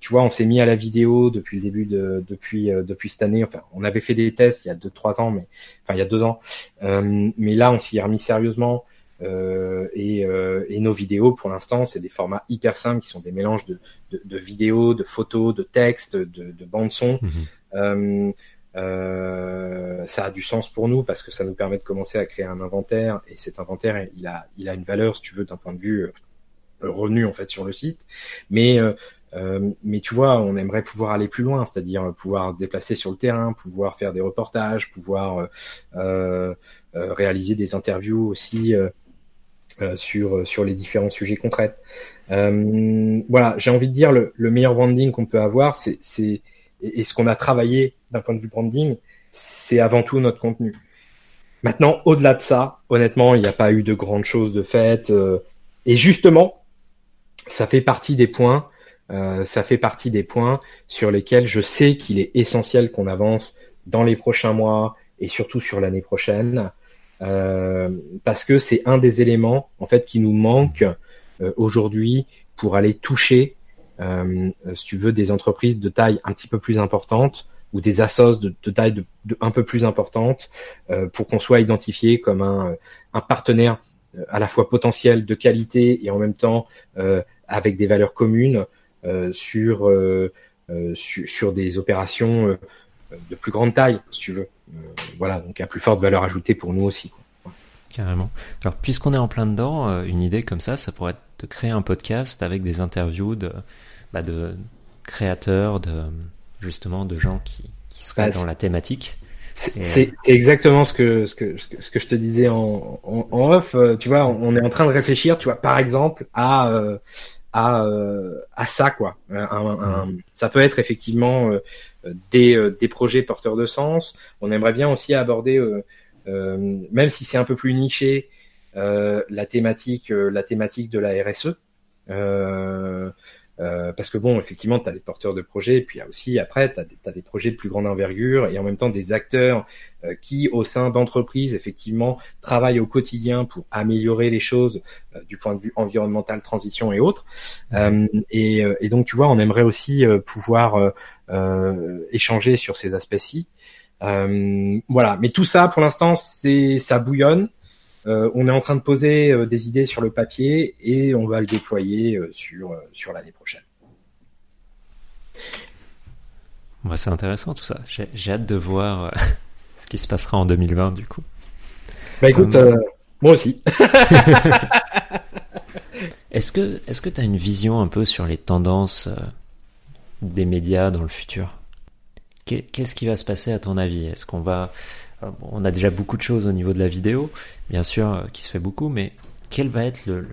tu vois, on s'est mis à la vidéo depuis le début de depuis depuis cette année. Enfin, on avait fait des tests il y a deux trois ans, mais enfin il y a deux ans. mais là, on s'y est remis sérieusement. Euh, et, euh, et, nos vidéos, pour l'instant, c'est des formats hyper simples qui sont des mélanges de, de, de vidéos, de photos, de textes, de, de bandes son. Euh, euh, ça a du sens pour nous parce que ça nous permet de commencer à créer un inventaire et cet inventaire, il a, il a une valeur, si tu veux, d'un point de vue euh, revenu en fait sur le site. Mais euh, mais tu vois, on aimerait pouvoir aller plus loin, c'est-à-dire pouvoir déplacer sur le terrain, pouvoir faire des reportages, pouvoir euh, réaliser des interviews aussi euh, sur sur les différents sujets qu'on traite. Euh, voilà, j'ai envie de dire le, le meilleur branding qu'on peut avoir, c'est c'est et, ce qu'on a travaillé d'un point de vue branding, c'est avant tout notre contenu. Maintenant, au-delà de ça, honnêtement, il n'y a pas eu de grandes choses de faites. Euh, et justement, ça fait partie des points, euh, ça fait partie des points sur lesquels je sais qu'il est essentiel qu'on avance dans les prochains mois et surtout sur l'année prochaine. Euh, parce que c'est un des éléments en fait qui nous manque euh, aujourd'hui pour aller toucher, euh, si tu veux, des entreprises de taille un petit peu plus importante ou des assos de, de taille de, un peu plus importante pour qu'on soit identifié comme un, un, partenaire à la fois potentiel de qualité et en même temps avec des valeurs communes sur, sur, sur des opérations de plus grande taille, si tu veux. Euh, voilà, donc à plus forte valeur ajoutée pour nous aussi. Carrément. Alors, puisqu'on est en plein dedans, euh, une idée comme ça, ça pourrait être de créer un podcast avec des interviews de, bah de créateurs, de justement de gens qui, qui seraient bah, dans la thématique. C'est exactement ce que, ce que ce que je te disais en, en, off. Euh, tu vois, on est en train de réfléchir, tu vois, par exemple à à à ça quoi. Un, mmh. ça peut être effectivement des, euh, des projets porteurs de sens. On aimerait bien aussi aborder, euh, euh, même si c'est un peu plus niché, la thématique, la thématique de la RSE. Euh, parce que bon, effectivement, tu as des porteurs de projets, et puis il y a aussi, après, tu as, des projets de plus grande envergure, et en même temps des acteurs euh, qui, au sein d'entreprises, effectivement, travaillent au quotidien pour améliorer les choses euh, du point de vue environnemental, transition et autres. Et, et, donc, tu vois, on aimerait aussi pouvoir échanger sur ces aspects-ci. voilà, mais tout ça, pour l'instant, c'est ça bouillonne. Euh, on est en train de poser euh, des idées sur le papier et on va le déployer euh, sur, sur l'année prochaine. c'est intéressant tout ça. J'ai hâte de voir ce qui se passera en 2020 du coup. Bah écoute, moi aussi. est-ce que est-ce que tu as une vision un peu sur les tendances des médias dans le futur? Qu'est-ce qui va se passer à ton avis? Est-ce qu'on va on a déjà beaucoup de choses au niveau de la vidéo, bien sûr, euh, qui se fait beaucoup, mais quel va être le,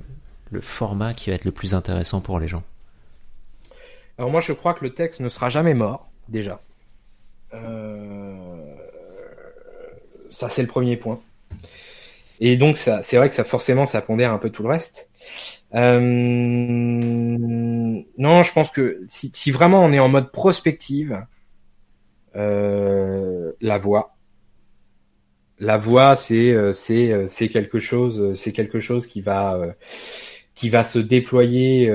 format qui va être le plus intéressant pour les gens? Alors moi, je crois que le texte ne sera jamais mort, déjà. Euh, ça, c'est le premier point. Et donc, c'est vrai que ça forcément, ça pondère un peu tout le reste. Euh, non, je pense que si, vraiment on est en mode prospective, la voix, la voix, c'est euh, c'est euh, c'est quelque chose, euh, c'est quelque chose qui va qui va se déployer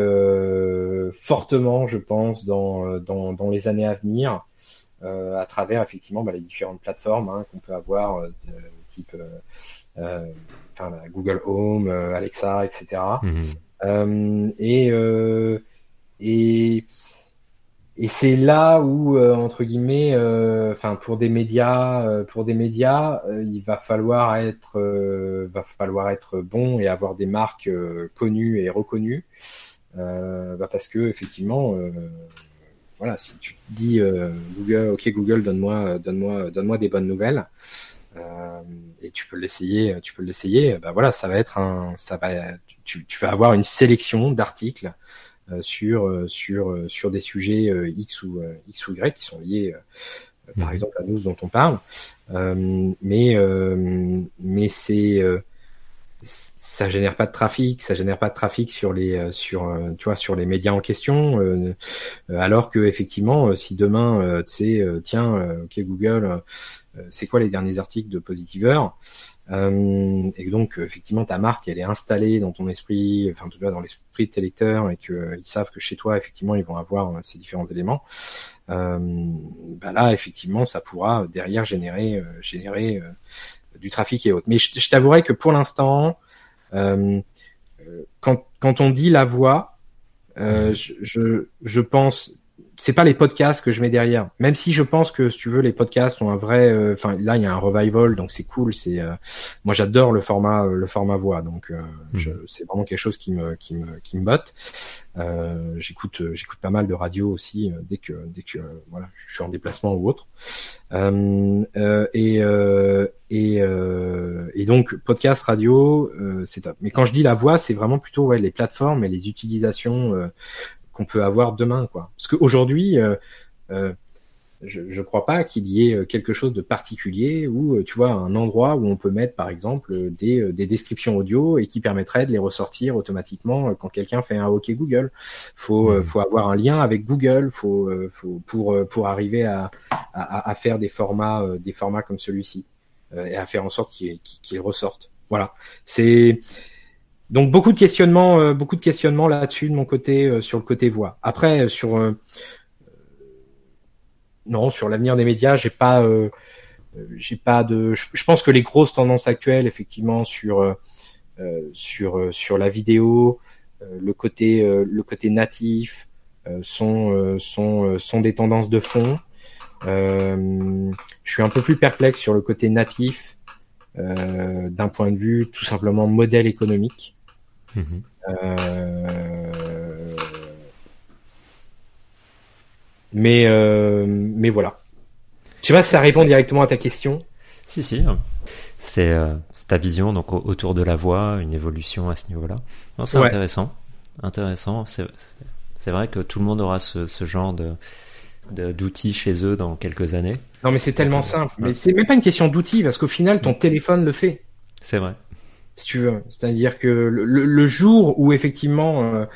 fortement, je pense, dans, dans, dans les années à venir, à travers effectivement bah, les différentes plateformes hein, qu'on peut avoir, type enfin, Google Home, Alexa, etc. et, mmh. et, et c'est là où, euh, entre guillemets, euh, enfin pour des médias, euh, pour des médias, il va falloir être, va falloir être bon et avoir des marques connues et reconnues, bah parce que effectivement, voilà, si tu dis Google, ok Google, donne-moi, donne-moi, donne-moi des bonnes nouvelles. et tu peux l'essayer, tu peux l'essayer. Bah voilà, ça va être un, ça va, tu, tu vas avoir une sélection d'articles euh, sur euh, sur euh, sur des sujets X ou X ou Y qui sont liés par mhm. exemple à nous dont on parle mais mais c'est ça génère pas de trafic, ça génère pas de trafic sur les sur tu vois sur les médias en question. alors que effectivement, si demain tu sais tiens ok Google, c'est quoi les derniers articles de Positiver? Euh, et donc effectivement ta marque elle est installée dans ton esprit, enfin tout cas dans l'esprit de tes lecteurs et qu'ils euh, savent que chez toi effectivement ils vont avoir euh, ces différents éléments. Euh, bah là effectivement ça pourra derrière générer générer du trafic et autres. Mais je, je t'avouerai que pour l'instant quand quand on dit la voix, je, je je pense c'est pas les podcasts que je mets derrière. Même si je pense que si tu veux les podcasts ont un vrai euh, enfin là il y a un revival donc c'est cool, c'est euh, moi j'adore le format euh, le format voix donc mmh. c'est vraiment quelque chose qui me qui me qui me botte. j'écoute j'écoute pas mal de radio aussi dès que dès que voilà, je suis en déplacement ou autre. et et et donc podcast radio c'est top. Mais quand je dis la voix, c'est vraiment plutôt ouais les plateformes et les utilisations qu'on peut avoir demain, quoi. Parce qu'aujourd'hui, euh, euh, je ne crois pas qu'il y ait euh, quelque chose de particulier ou tu vois un endroit où on peut mettre par exemple des, des descriptions audio et qui permettrait de les ressortir automatiquement quand quelqu'un fait un OK Google. Faut mmh. faut avoir un lien avec Google, faut, faut pour pour arriver à, à, à faire des formats des formats comme celui-ci et à faire en sorte qu'il qu ressorte. Voilà. C'est donc beaucoup de questionnements, euh, beaucoup de questionnements là-dessus de mon côté euh, sur le côté voix. Après euh, sur non sur l'avenir des médias, j'ai pas j'ai pas de. Je, pense que les grosses tendances actuelles, effectivement, sur sur sur la vidéo, le côté le côté natif sont sont sont des tendances de fond. je suis un peu plus perplexe sur le côté natif d'un point de vue tout simplement modèle économique. Mhm. Euh, mais, euh, mais voilà. Je sais pas si ça répond directement à ta question. Si, si. C'est euh, ta vision donc autour de la voix, une évolution à ce niveau-là. C'est intéressant. Intéressant. C'est vrai que tout le monde aura ce, ce genre de d'outils chez eux dans quelques années. Non, mais c'est tellement simple. Mais c'est même pas une question d'outils parce qu'au final, ton téléphone le fait. C'est vrai si tu veux. C'est-à-dire que le, le, jour où effectivement euh,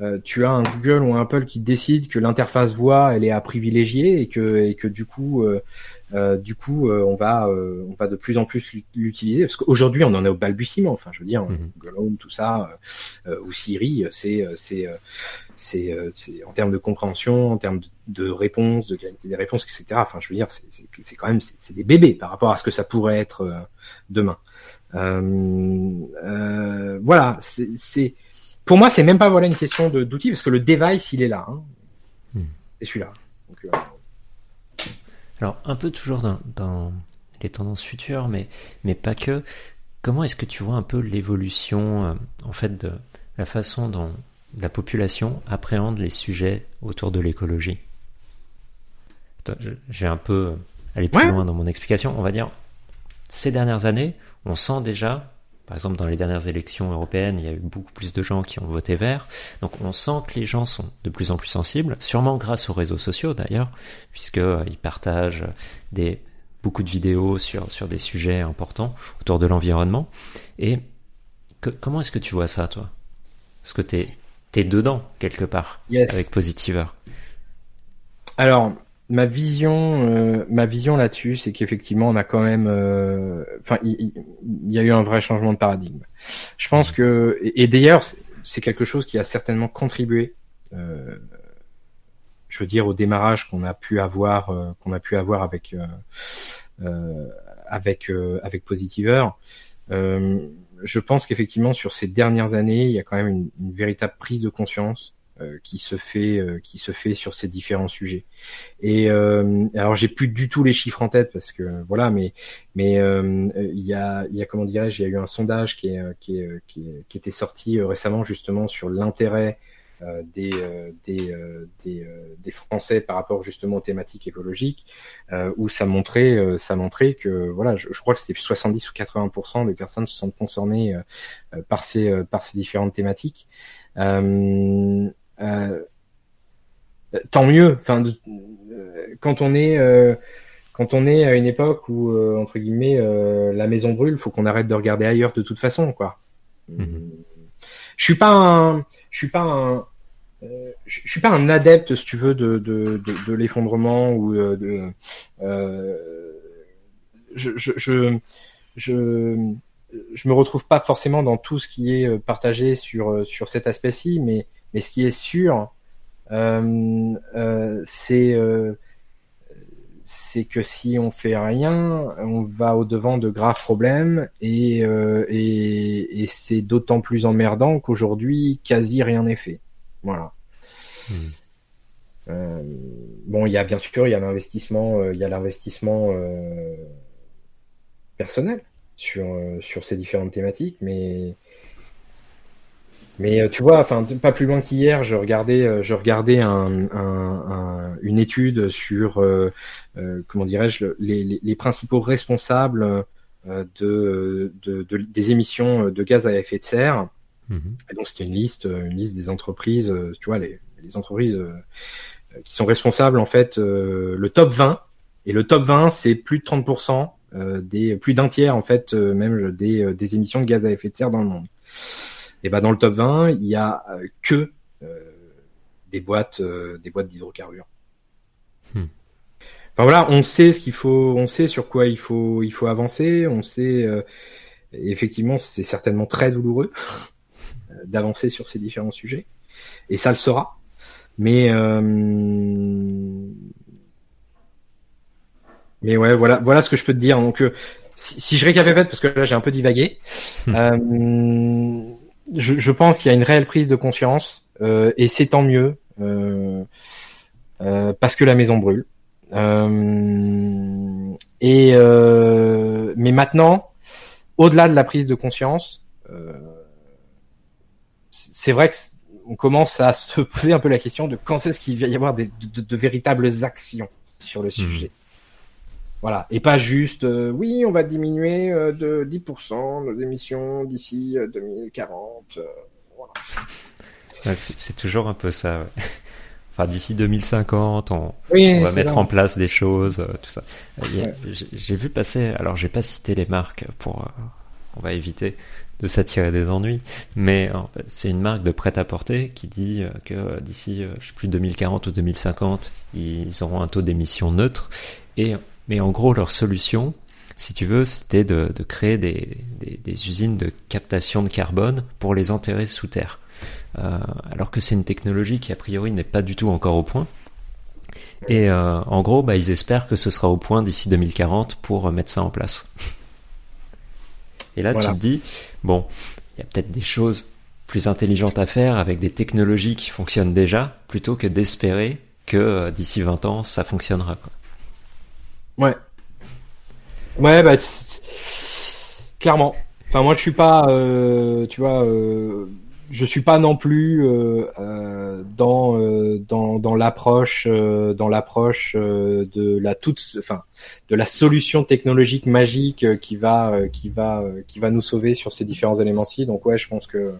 euh, tu as un Google ou un Apple qui décide que l'interface voix elle est à privilégier et que et que du coup euh, du coup on va on va de plus en plus l'utiliser parce qu'aujourd'hui on en est au balbutiement. Enfin, je veux dire mhm. Google Home, tout ça ou Siri, c'est c'est c'est en termes de compréhension, en termes de, de réponse, de qualité des réponses, etc. Enfin, je veux dire, c'est quand même c'est des bébés par rapport à ce que ça pourrait être demain. Euh, euh, voilà, c'est pour moi c'est même pas voilà une question d'outils parce que le device il est là. Hein. Hmm. C'est celui-là. Euh, Alors un peu toujours dans, dans, les tendances futures, mais mais pas que. Comment est-ce que tu vois un peu l'évolution en fait de la façon dont la population appréhende les sujets autour de l'écologie? J'ai un peu allé plus loin dans mon explication. On va dire ces dernières années, on sent déjà, par exemple dans les dernières élections européennes, il y a eu beaucoup plus de gens qui ont voté vert, donc on sent que les gens sont de plus en plus sensibles, sûrement grâce aux réseaux sociaux d'ailleurs, puisqu'ils euh, partagent des, beaucoup de vidéos sur, sur des sujets importants autour de l'environnement. Et comment est-ce que tu vois ça, toi? Est-ce que tu es, dedans, quelque part, avec Positiver Alors, ma vision, euh, ma vision là-dessus, c'est qu'effectivement, on a quand même, euh, enfin, il, y, a eu un vrai changement de paradigme. Je pense que, et, d'ailleurs, c'est quelque chose qui a certainement contribué, euh, je veux dire, au démarrage qu'on a pu avoir, qu'on a pu avoir avec, avec, avec Positiver. je pense qu'effectivement, sur ces dernières années, il y a quand même une, une véritable prise de conscience qui se fait qui se fait sur ces différents sujets. Et alors j'ai plus du tout les chiffres en tête parce que voilà, mais mais il y a il y a comment dirais-je, il y a eu un sondage qui est qui est, qui, qui était sorti récemment justement sur l'intérêt euh, des, euh, des, euh, des, des, Français par rapport justement aux thématiques écologiques, où ça montrait, ça montrait que voilà, je, crois que c'était 70 ou 80% des personnes se sentent concernées par ces par ces différentes thématiques. Tant mieux. Enfin, quand on est quand on est à une époque où entre guillemets la maison brûle, faut qu'on arrête de regarder ailleurs de toute façon, quoi. Je suis pas un, je suis pas un, euh, je, suis pas un adepte, si tu veux, de, de, de, de l'effondrement ou euh, de. Euh, je, je, je, je, je me retrouve pas forcément dans tout ce qui est partagé sur sur cet aspect-ci, mais mais ce qui est sûr, euh, euh, c'est c'est que si on fait rien, on va au devant de graves problèmes et, euh, et, et c'est d'autant plus emmerdant qu'aujourd'hui quasi rien n'est fait. Voilà. Hmm. Euh, bon, il y a bien sûr, il y a l'investissement, euh, il y a l'investissement euh, personnel sur sur ces différentes thématiques, mais mais tu vois, enfin, pas plus loin qu'hier, je regardais, je regardais un, un, une étude sur, comment dirais-je, les, les, principaux responsables de, de, de, des émissions de gaz à effet de serre. Mhm. Et donc c'était une liste, une liste des entreprises, tu vois, les, les entreprises euh, qui sont responsables en fait euh, le top 20 et le top 20 c'est plus de 30% euh, des plus d'un tiers en fait même des, des émissions de gaz à effet de serre dans le monde. Et ben dans le top 20, il y a que des boîtes des boîtes d'hydrocarbures. Hmm. Enfin voilà, on sait ce qu'il faut, on sait sur quoi il faut il faut avancer, on sait effectivement c'est certainement très douloureux d'avancer sur ces différents sujets et ça le sera. Mais euh, mais ouais, voilà, voilà ce que je peux te dire. Donc, euh, si, je récapitule, parce que là j'ai un peu divagué, hmm. euh, je, je, pense qu'il y a une réelle prise de conscience et c'est tant mieux parce que la maison brûle. et mais maintenant, au-delà de la prise de conscience, c'est vrai que on commence à se poser un peu la question de quand est-ce qu'il va y avoir des, de, véritables actions sur le hmm. sujet. Voilà, et pas juste euh, oui, on va diminuer euh, de 10% nos émissions d'ici 2040. Euh, voilà. c'est toujours un peu ça. Enfin, d'ici 2050, on, on va mettre en place des choses, tout ça. J'ai vu passer, alors j'ai pas cité les marques pour, on va éviter, de s'attirer des ennuis. Mais en fait, c'est une marque de prêt-à-porter qui dit euh, que d'ici, euh, je sais plus, 2040 ou 2050, ils auront un taux d'émission neutre. Et, mais en gros, leur solution, si tu veux, c'était de, de créer des, des, des, usines de captation de carbone pour les enterrer sous terre. Euh, alors que c'est une technologie qui a priori n'est pas du tout encore au point. Et euh, en gros, bah, ils espèrent que ce sera au point d'ici 2040 pour mettre ça en place. Et là, tu te dis, bon, il y a peut-être des choses plus intelligentes à faire avec des technologies qui fonctionnent déjà, plutôt que d'espérer que euh, d'ici 20 ans, ça fonctionnera. Quoi. Ouais. Ouais, bah, clairement. Enfin, moi, je suis pas, euh, tu vois, euh, je suis pas non plus euh, euh, dans, euh, dans dans l'approche euh, dans l'approche de la toute enfin de la solution technologique magique qui va qui va qui va nous sauver sur ces différents éléments-ci. Donc ouais, je pense que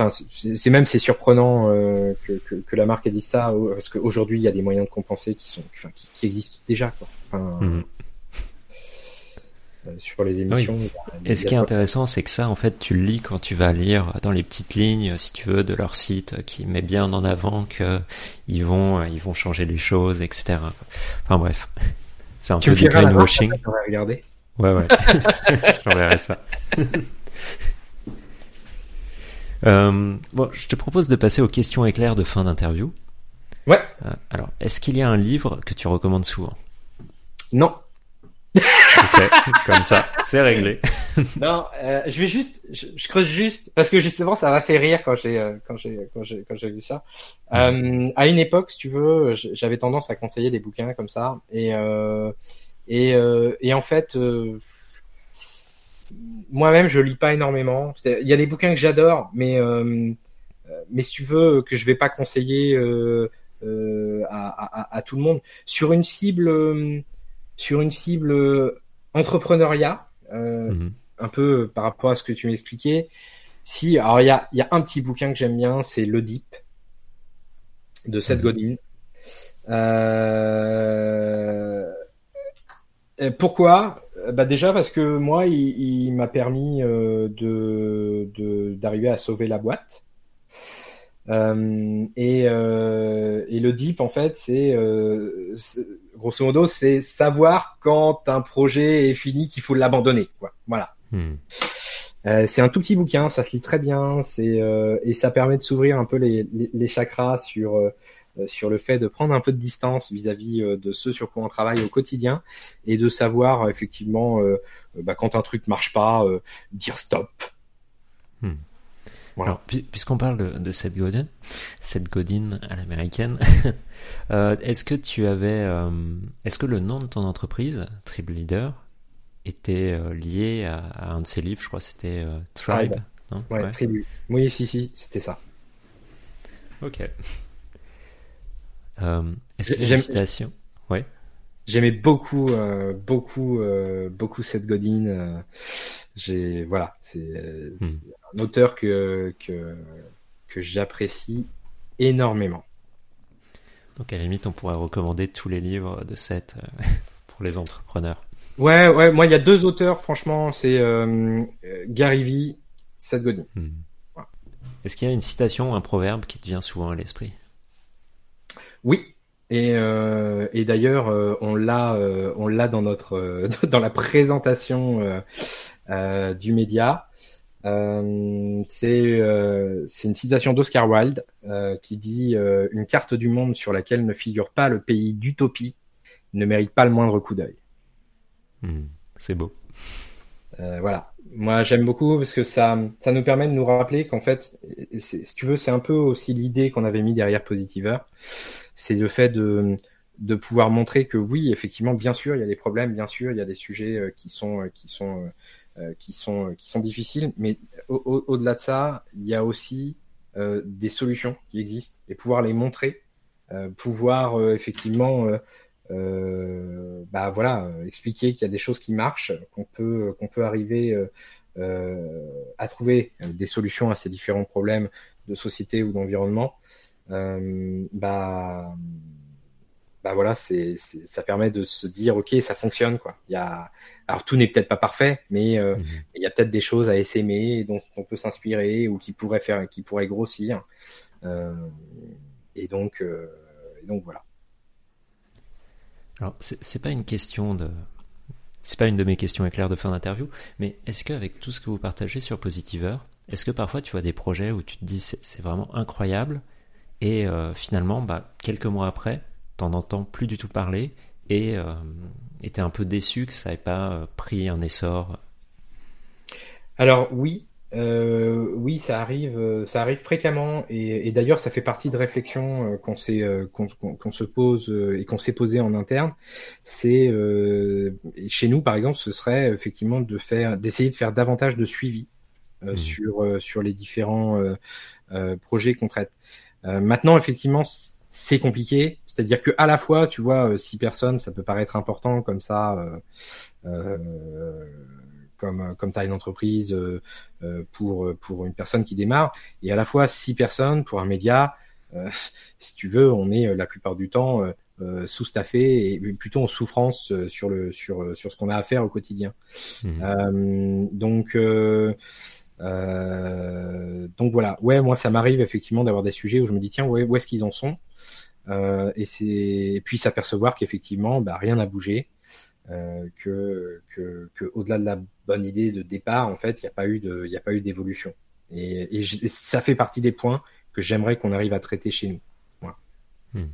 enfin c'est même c'est surprenant que, que, que la marque ait dit ça parce qu'aujourd'hui il y a des moyens de compenser qui sont enfin qui, qui existent déjà quoi. Enfin, mmh. Euh, sur les émissions. Et ce qui est intéressant, c'est que ça, en fait, tu le lis quand tu vas lire dans les petites lignes, si tu veux, de leur site, qui met bien en avant que ils vont, ils vont changer les choses, etc. Enfin bref, c'est un peu du greenwashing. Regarder. Ouais, ouais. J'enverrai ça. euh, bon, je te propose de passer aux questions éclairs de fin d'interview. Ouais. Euh, alors, est-ce qu'il y a un livre que tu recommandes souvent? Non. ok, comme ça, c'est réglé. non, euh, je vais juste, je, je, creuse juste parce que justement ça m'a fait rire quand j'ai euh, quand j'ai quand j'ai quand j'ai vu ça. Euh, à une époque, si tu veux, j'avais tendance à conseiller des bouquins comme ça et euh, et et en fait. Moi-même, je lis pas énormément. Il y a des bouquins que j'adore, mais mais si tu veux que je vais pas conseiller à, à, à, tout le monde sur une cible sur une cible euh, entrepreneuriat, euh, mhm. un peu par rapport à ce que tu m'expliquais. Si, alors il y a, y a, un petit bouquin que j'aime bien, c'est Le Deep de Seth mhm. Godin. Euh... Pourquoi? Bah déjà parce que moi, il, il m'a permis euh, de d'arriver à sauver la boîte. Euh, et, euh, et, le deep, en fait, c'est euh, grosso modo, c'est savoir quand un projet est fini qu'il faut l'abandonner. Voilà. Hmm. Euh, c'est un tout petit bouquin, ça se lit très bien, c'est euh, et ça permet de s'ouvrir un peu les, les, les chakras sur sur le fait de prendre un peu de distance vis-à-vis de ceux sur quoi on travaille au quotidien et de savoir effectivement bah, quand un truc marche pas, dire stop. Hmm. Alors, puisqu'on parle de, de Seth Godin, Seth Godin à l'américaine, euh, est-ce que tu avais, euh, est-ce que le nom de ton entreprise, Tribe Leader, était euh, lié à, un de ses livres? Je crois c'était Tribe. Non? Ouais, Tribu. Oui, si, si, c'était ça. Ok. Est-ce que j'ai une citation? Ouais. J'aimais beaucoup, beaucoup, beaucoup Seth Godin. j'ai, voilà, c'est. Hmm un auteur que, que, que j'apprécie énormément. Donc à la limite, on pourrait recommander tous les livres de Seth euh, pour les entrepreneurs. Ouais, ouais, moi il y a deux auteurs, franchement, c'est euh, Gary Vee, Seth Godin. Hmm. Est-ce qu'il y a une citation, un proverbe qui te vient souvent à l'esprit? Oui, et, euh, et d'ailleurs, euh, on l'a, on l'a dans notre, dans la présentation du média. Euh, c'est euh, une citation d'Oscar Wilde euh, qui dit euh, Une carte du monde sur laquelle ne figure pas le pays d'utopie ne mérite pas le moindre coup d'œil. Hmm, c'est beau. voilà. Moi, j'aime beaucoup parce que ça, ça nous permet de nous rappeler qu'en fait, si tu veux, c'est un peu aussi l'idée qu'on avait mis derrière Positiver. C'est le fait de, pouvoir montrer que oui, effectivement, bien sûr, il y a des problèmes, bien sûr, il y a des sujets qui sont, qui sont euh, qui sont qui sont difficiles, mais au-delà de ça, il y a aussi euh, des solutions qui existent et pouvoir les montrer, euh, pouvoir effectivement bah voilà expliquer qu'il y a des choses qui marchent, qu'on peut qu'on peut arriver à trouver des solutions à ces différents problèmes de société ou d'environnement. Bah bah voilà, c'est, ça permet de se dire ok, ça fonctionne quoi. Il y a, alors tout n'est peut-être pas parfait, mais euh, mhm. il y a peut-être des choses à essaimer dont on peut s'inspirer ou qui pourraient faire, qui pourraient grossir. Euh, et donc, euh, et donc voilà. Alors c'est, c'est pas une question de, c'est pas une de mes questions éclairs de fin d'interview, mais est-ce qu'avec tout ce que vous partagez sur Positiver, est-ce que parfois tu vois des projets où tu te dis c'est, c'est vraiment incroyable et euh, finalement, bah, quelques mois après, t'en entends plus du tout parler et euh, était un peu déçu que ça n'ait pas euh, pris un essor Alors oui, euh, oui, ça arrive, ça arrive fréquemment et, d'ailleurs ça fait partie de réflexions qu'on qu'on se pose et qu'on s'est posé en interne. C'est chez nous par exemple, ce serait effectivement de faire, d'essayer de faire davantage de suivi mmh. sur sur les différents projets qu'on traite. Maintenant, effectivement, c'est compliqué. C'est-à-dire que à la fois, tu vois, euh, six personnes, ça peut paraître important comme ça, euh, euh, comme comme taille d'entreprise pour pour une personne qui démarre, et à la fois six personnes pour un média. si tu veux, on est la plupart du temps sous-staffé et plutôt en souffrance sur le sur sur ce qu'on a à faire au quotidien. Mmh. donc donc voilà, ouais, moi ça m'arrive effectivement d'avoir des sujets où je me dis tiens, où est-ce qu'ils en sont? Euh, et puis s'apercevoir qu'effectivement bah, rien n'a bougé euh, que, que, que au-delà de la bonne idée de départ en fait il n'y a pas eu d'évolution et, ça fait partie des points que j'aimerais qu'on arrive à traiter chez nous. Hmm.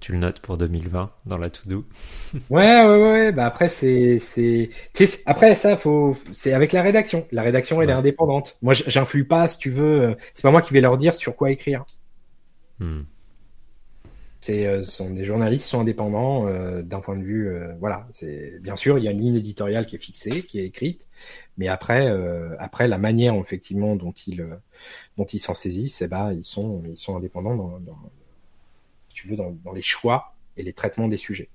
Tu le notes pour 2020 dans la to-do. Ouais, ouais, ouais. Bah après, c'est, après ça, faut, c'est avec la rédaction. La rédaction, elle est indépendante. Moi, j'influe pas, si tu veux. euh, C'est pas moi qui vais leur dire sur quoi écrire. Hmm. C'est, euh, sont des journalistes sont indépendants euh, d'un point de vue, euh, voilà. C'est bien sûr, il y a une ligne éditoriale qui est fixée, qui est écrite, mais après, après la manière effectivement dont ils, dont ils s'en saisissent, eh ben, ils sont, ils sont indépendants dans, tu veux, dans, dans les choix et les traitements des sujets.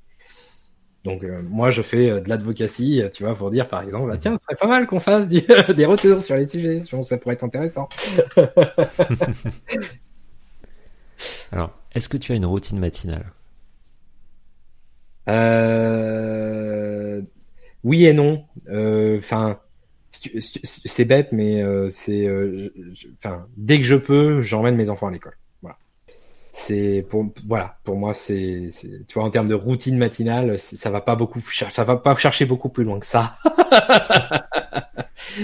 Donc euh, moi, je fais euh, de l'advocacy, euh, tu vois, pour dire par exemple, bah, tiens, ce serait pas mal qu'on fasse du- des retours sur les sujets, ça pourrait être intéressant. Alors, est-ce que tu as une routine matinale? Oui et non. Enfin, c'est bête, mais c'est, enfin, dès que je peux, j'emmène mes enfants à l'école. C'est pour, voilà, pour moi, c'est, tu vois, en termes de routine matinale, ça va pas beaucoup, ça va pas chercher beaucoup plus loin que ça.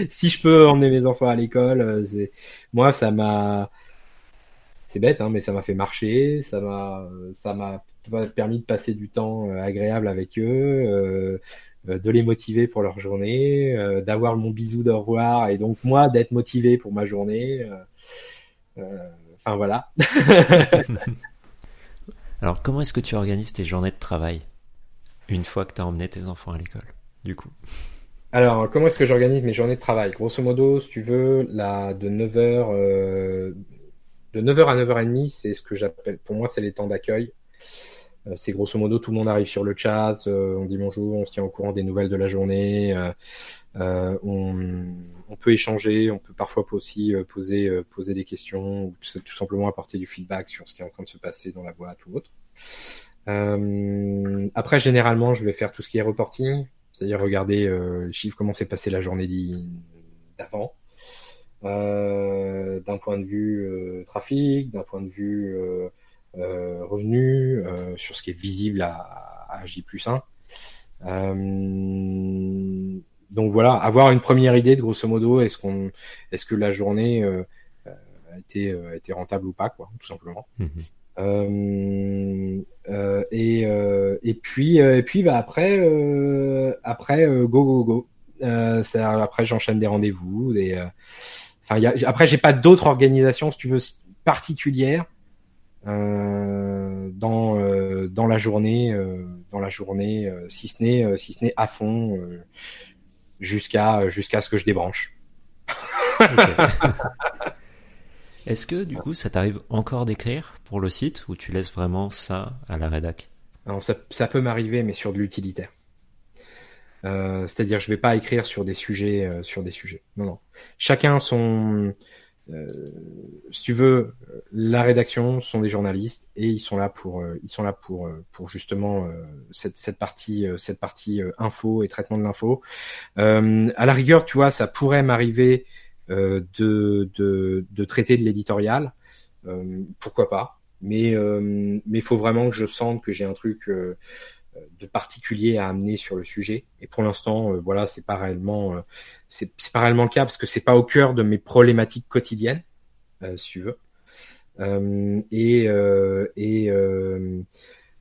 si je peux emmener mes enfants à l'école, euh, moi, ça m'a, c'est bête, hein, mais ça m'a fait marcher, ça m'a, ça m'a permis de passer du temps euh, agréable avec eux, euh, euh, de les motiver pour leur journée, euh, d'avoir mon bisou de revoir et donc moi d'être motivé pour ma journée. euh, Enfin voilà. Alors, comment est-ce que tu organises tes journées de travail une fois que tu as emmené tes enfants à l'école, du coup? Alors comment est-ce que j'organise mes journées de travail? Grosso modo, si tu veux, là de 9h euh, de 9h à 9h30, c'est ce que j'appelle pour moi c'est les temps d'accueil. Euh, C'est grosso modo tout le monde arrive sur le chat, euh, on dit bonjour, on se tient au courant des nouvelles de la journée, euh, on, on peut échanger, on peut parfois aussi poser poser des questions ou tout, tout simplement apporter du feedback sur ce qui est en train de se passer dans la boîte ou autre. Après généralement je vais faire tout ce qui est reporting, c'est-à-dire regarder les chiffres comment s'est passée la journée d'avant. D'un point de vue trafic, d'un point de vue euh, euh, revenu, euh, sur ce qui est visible à, à J plus 1. Euh, donc voilà, avoir une première idée de grosso modo, est-ce qu'on, est-ce que la journée a été, euh, a été rentable ou pas, quoi, tout simplement. Mhm. Euh, euh, et, euh, et puis euh, et puis bah après euh, après euh, go go go euh, ça, après j'enchaîne des rendez-vous des euh, enfin après j'ai pas d'autres organisations si tu veux particulières euh, dans euh, dans la journée euh, dans la journée euh, si ce n'est euh, si ce n'est à fond euh, jusqu'à jusqu'à ce que je débranche. Est-ce que du coup ça t'arrive encore d'écrire pour le site ou tu laisses vraiment ça à la rédac? Alors ça, ça peut m'arriver, mais sur de l'utilitaire. Euh, C'est-à-dire, je vais pas écrire sur des sujets, euh, sur des sujets. Non, non. Chacun son. Euh, si tu veux, la rédaction sont des journalistes et ils sont là pour, euh, ils sont là pour, euh, pour justement cette, cette partie, cette partie info et traitement de l'info. À la rigueur, tu vois, ça pourrait m'arriver de, de, de traiter de l'éditorial. Pourquoi pas mais euh, mais faut vraiment que je sente que j'ai un truc euh, de particulier à amener sur le sujet. Et pour l'instant euh, voilà c'est pas réellement euh, c'est pas réellement le cas parce que c'est pas au cœur de mes problématiques quotidiennes euh, si tu veux. Et et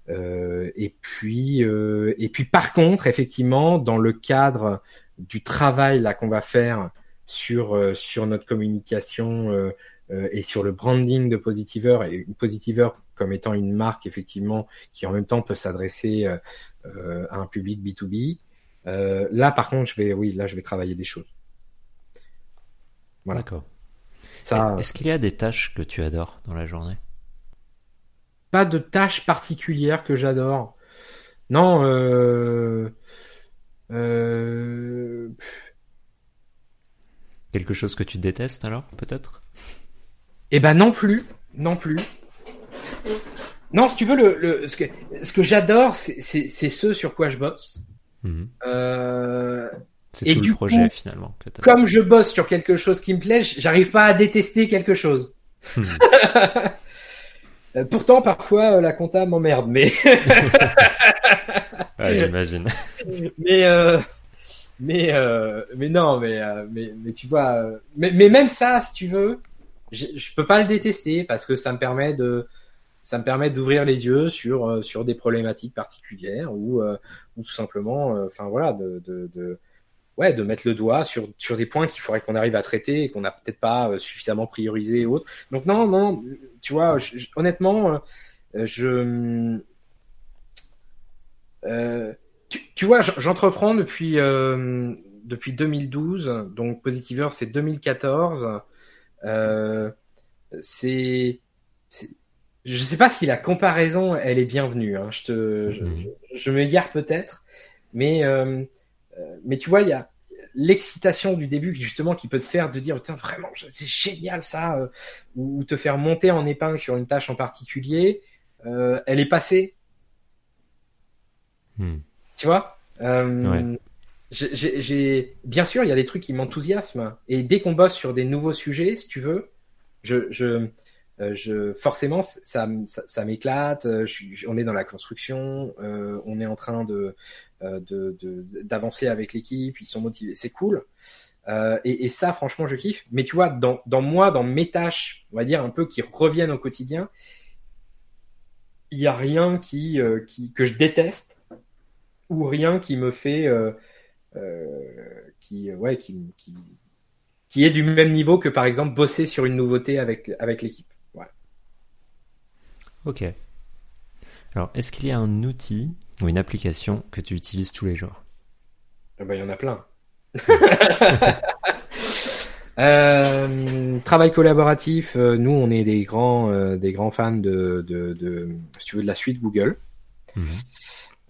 et puis et puis par contre effectivement dans le cadre du travail là qu'on va faire sur sur notre communication et sur le branding de Positiver et Positiver comme étant une marque effectivement qui en même temps peut s'adresser euh, euh, à un public B2B. Euh, là par contre je vais oui là je vais travailler des choses. Voilà. D'accord. Ça Est-ce qu'il y a des tâches que tu adores dans la journée? Pas de tâche particulière que j'adore. Non euh, euh, Quelque chose que tu détestes alors, peut-être? Eh ben non plus, non plus. Non, si tu veux, le, le ce que, ce que j'adore, c'est c'est- c'est ce sur quoi je bosse. Mhm. Euh, C'est tout du le projet coup, finalement que comme je bosse sur quelque chose qui me plaît, j'arrive pas à détester quelque chose. Mhm. Euh, Pourtant, parfois, euh, la compta m'emmerde, mais Ouais, j'imagine. mais euh, mais euh, mais non, mais euh, mais mais tu vois, mais mais même ça, si tu veux, je, je peux pas le détester parce que ça me permet de ça me permet d'ouvrir les yeux sur euh, sur des problématiques particulières ou euh, ou tout simplement, euh, enfin voilà, de, de, ouais, de mettre le doigt sur sur des points qu'il faudrait qu'on arrive à traiter et qu'on n'a peut-être pas suffisamment priorisé et autres. Donc non, non, tu vois, honnêtement, je tu, tu vois, j'entreprends depuis depuis 2012, donc Positiver c'est 2014. Euh, c'est c'est- je sais pas si la comparaison elle est bienvenue. Hein. Je te je, Mhm. je, je m'égare peut-être, mais euh, euh, mais tu vois, il y a l'excitation du début justement qui peut te faire de dire tiens vraiment c'est génial ça euh, ou, ou te faire monter en épingle sur une tâche en particulier euh, elle est passée Hmm. tu vois euh, Ouais. j'ai- j'ai j'ai- bien sûr il y a des trucs qui m'enthousiasment et dès qu'on bosse sur des nouveaux sujets si tu veux je je je forcément ça ça, ça m'éclate euh, on est dans la construction euh, on est en train de euh, de de- d'avancer avec l'équipe ils sont motivés c'est cool Euh, et, et ça franchement je kiffe mais tu vois dans dans moi dans mes tâches on va dire un peu qui reviennent au quotidien il y a rien qui euh, qui que je déteste ou rien qui me fait euh, euh, qui ouais qui, qui qui est du même niveau que par exemple bosser sur une nouveauté avec avec l'équipe. Ok. Alors, est-ce qu'il y a un outil ou une application que tu utilises tous les jours? Ah bah, il y en a plein Euh, travail collaboratif, euh, nous on est des grands euh, des grands fans de, de, de si tu veux de la suite Google Mhm.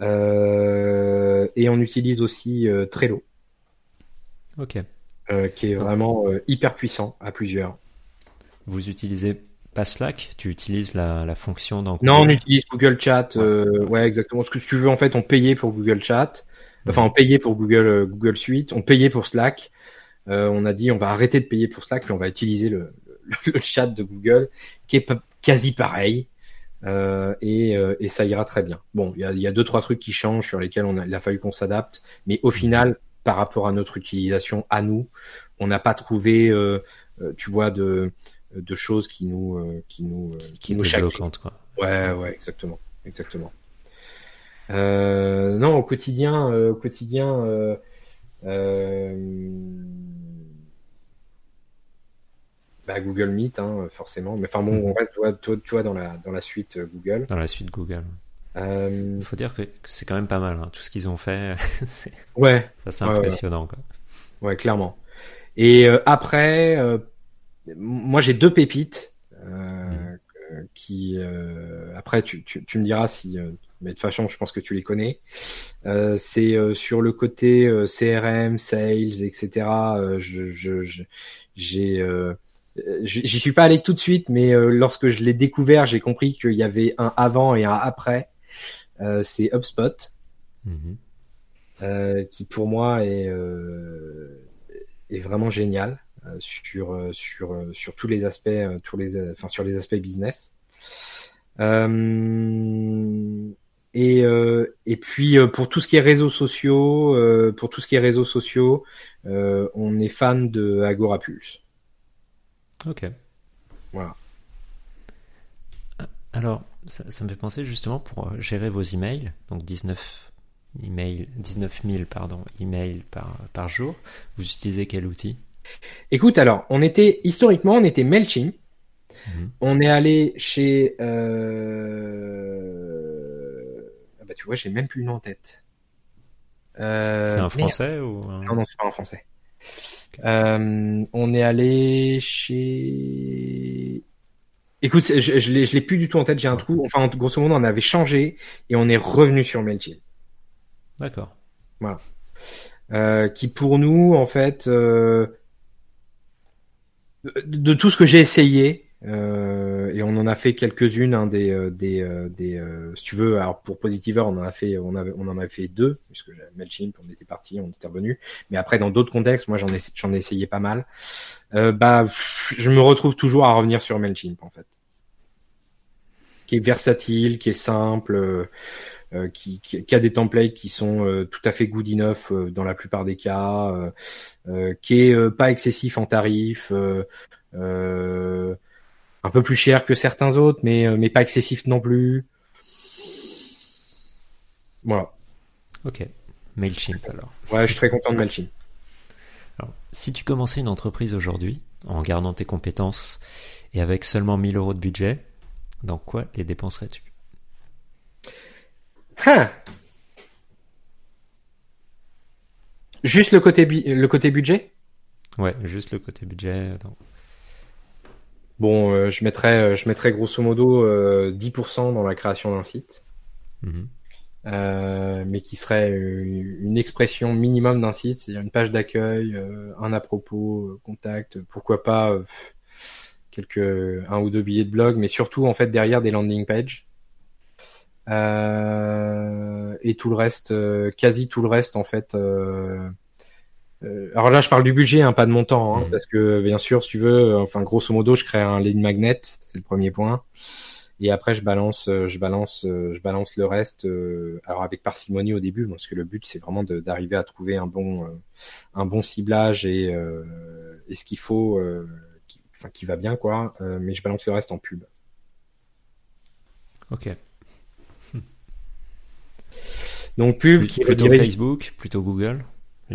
Euh, et on utilise aussi Trello Ok. qui est vraiment hyper puissant à plusieurs. Vous utilisez pas Slack Tu utilises la, la fonction dans Non, on Google utilise Google Chat. euh, ouais, exactement. Ce que tu veux, en fait, on payait pour Google Chat. Enfin, on payait pour Google euh, Google Suite. On payait pour Slack. Euh, on a dit, on va arrêter de payer pour Slack, puis on va utiliser le, le, le chat de Google, qui est quasi pareil. Euh, et, euh, et ça ira très bien. Bon, il y a, y a deux trois trucs qui changent sur lesquels on a, il a fallu qu'on s'adapte, mais au final, par rapport à notre utilisation à nous, on n'a pas trouvé, tu vois, de de choses qui nous euh, qui nous euh, qui nous quoi. Ouais, ouais, exactement, exactement. Euh, non, au quotidien, au quotidien, euh, euh, bah, Google Meet, hein, forcément. Mais enfin bon, on reste, tu vois, dans la dans la suite Google. Dans la suite Google. Il faut dire que, c'est quand même pas mal. hein. Tout ce qu'ils ont fait, c'est ouais, ça, c'est Ouais, ouais. impressionnant. Quoi. ouais, clairement. Et après, moi j'ai deux pépites euh, euh, qui, euh, après tu, tu, tu me diras si, euh, mais de toute façon je pense que tu les connais. Euh, c'est euh, sur le côté euh, CRM, sales, etc. euh, je, je, j'ai, j'y suis pas allé tout de suite, mais euh, lorsque je l'ai découvert, j'ai compris qu'il y avait un avant et un après. Euh, c'est HubSpot Mhm. euh, qui pour moi est, euh, est vraiment génial sur euh, sur euh, sur tous les aspects, euh, tous les euh, enfin sur les aspects business. Euh, et euh, et puis euh, pour tout ce qui est réseaux sociaux, euh, pour tout ce qui est réseaux sociaux, euh, on est fan de Agora Pulse. Ok. Voilà. Alors, ça, ça me fait penser justement pour euh, gérer vos emails, donc 19 emails, 19 000 pardon, emails par, par jour. Vous utilisez quel outil? Écoute, alors, on était historiquement, on était Mailchimp. Mhm. On est allé chez. Euh... ah bah tu vois, j'ai même plus le nom en tête. Euh, C'est un merde. français ou un... Non, non, c'est pas un français. Euh, on est allé chez. Écoute, je, je l'ai, je l'ai plus du tout en tête. J'ai un trou. Enfin, en- grosso modo, on avait changé et on est revenu sur Mailchimp. D'accord. euh, qui pour nous en fait euh, de, tout ce que j'ai essayé euh, et on en a fait quelques-unes hein, des euh, des euh, si tu veux alors pour Positiver on en a fait on avait on en a fait deux puisque Mailchimp on était parti on était revenu mais après dans d'autres contextes moi j'en ai j'en ai essayé pas mal. Bah je me retrouve toujours à revenir sur Mailchimp en fait. Qui est versatile qui est simple euh, qui, qui, qui a des templates qui sont euh, tout à fait good enough euh, dans la plupart des cas, qui est pas excessif en tarif, un peu plus cher que certains autres, mais mais pas excessif non plus. Voilà. Ok. Mailchimp alors. Ouais, je suis très content de Mailchimp. Alors, si tu commençais une entreprise aujourd'hui, en gardant tes compétences et avec seulement 1000 euros de budget, dans quoi les dépenserais-tu? Hein Juste le côté, le côté budget? Ouais, juste le côté budget. Bon, euh, je mettrais, je mettrais grosso modo 10% dans la création d'un site. Mhm. Euh, mais qui serait une expression minimum d'un site, c'est-à-dire une page d'accueil, euh, un à propos, contact, pourquoi pas quelques un ou deux billets de blog, mais surtout en fait derrière des landing pages. Et tout le reste, quasi tout le reste en fait. alors là, je parle du budget, hein, pas de montant, hein, mmh. parce que bien sûr, si tu veux, enfin grosso modo, je crée un lead magnet, c'est le premier point. Et après, je balance, euh, je balance, euh, je balance le reste. Euh, alors avec parcimonie au début, parce que le but c'est vraiment d'arriver à trouver un bon, un bon ciblage et, et ce qu'il faut, qui, enfin qui va bien quoi. mais je balance le reste en pub. Ok. Donc pub, qui plutôt Facebook, plutôt Google.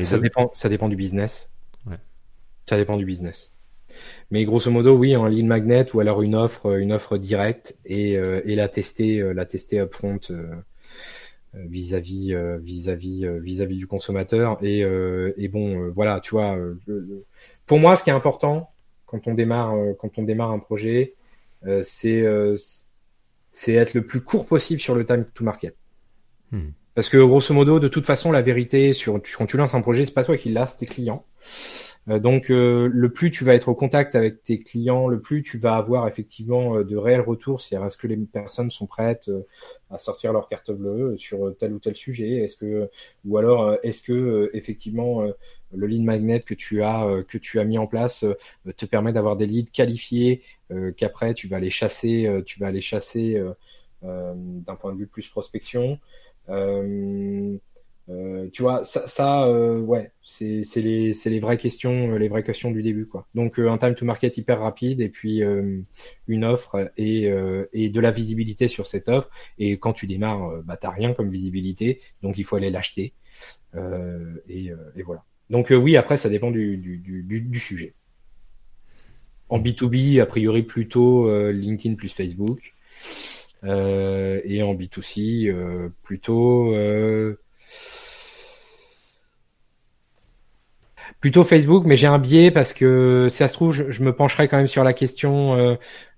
ça dépend, ça dépend du business. Ouais. Ça dépend du business. Mais grosso modo, oui, un lead magnet ou alors une offre, une offre directe et, euh, et la tester, euh, la tester upfront euh, vis-à-vis, vis-à-vis, vis-à-vis du consommateur. Et, et bon, voilà, tu vois, pour moi, ce qui est important quand on démarre, quand on démarre un projet, c'est c'est être le plus court possible sur le time to market. Hmm. Parce que grosso modo, de toute façon, la vérité sur quand tu lances un projet, c'est pas toi qui l'as, c'est tes clients. Euh, donc euh, le plus tu vas être au contact avec tes clients, le plus tu vas avoir effectivement euh, de réels retours, c'est-à-dire est-ce que les personnes sont prêtes à sortir leur carte bleue sur tel ou tel sujet, est-ce que ou alors est-ce que effectivement le lead magnet que tu as que tu as mis en place te permet d'avoir des leads qualifiés qu'après tu vas aller chasser tu vas aller chasser d'un point de vue plus prospection? euh, tu vois, ça, ça euh, ouais, c'est les, les vraies questions, euh, les vraies questions du début, quoi. Donc un time to market hyper rapide et puis une offre et, et de la visibilité sur cette offre. Et quand tu démarres, bah t'as rien comme visibilité, donc il faut aller l'acheter. Et, et, voilà. Donc oui, après ça dépend du, du, du, du sujet. En B2B, a priori plutôt LinkedIn plus Facebook. Et en B2C, plutôt plutôt Facebook, mais j'ai un biais parce que si ça se trouve, je, me pencherai quand même sur la question euh,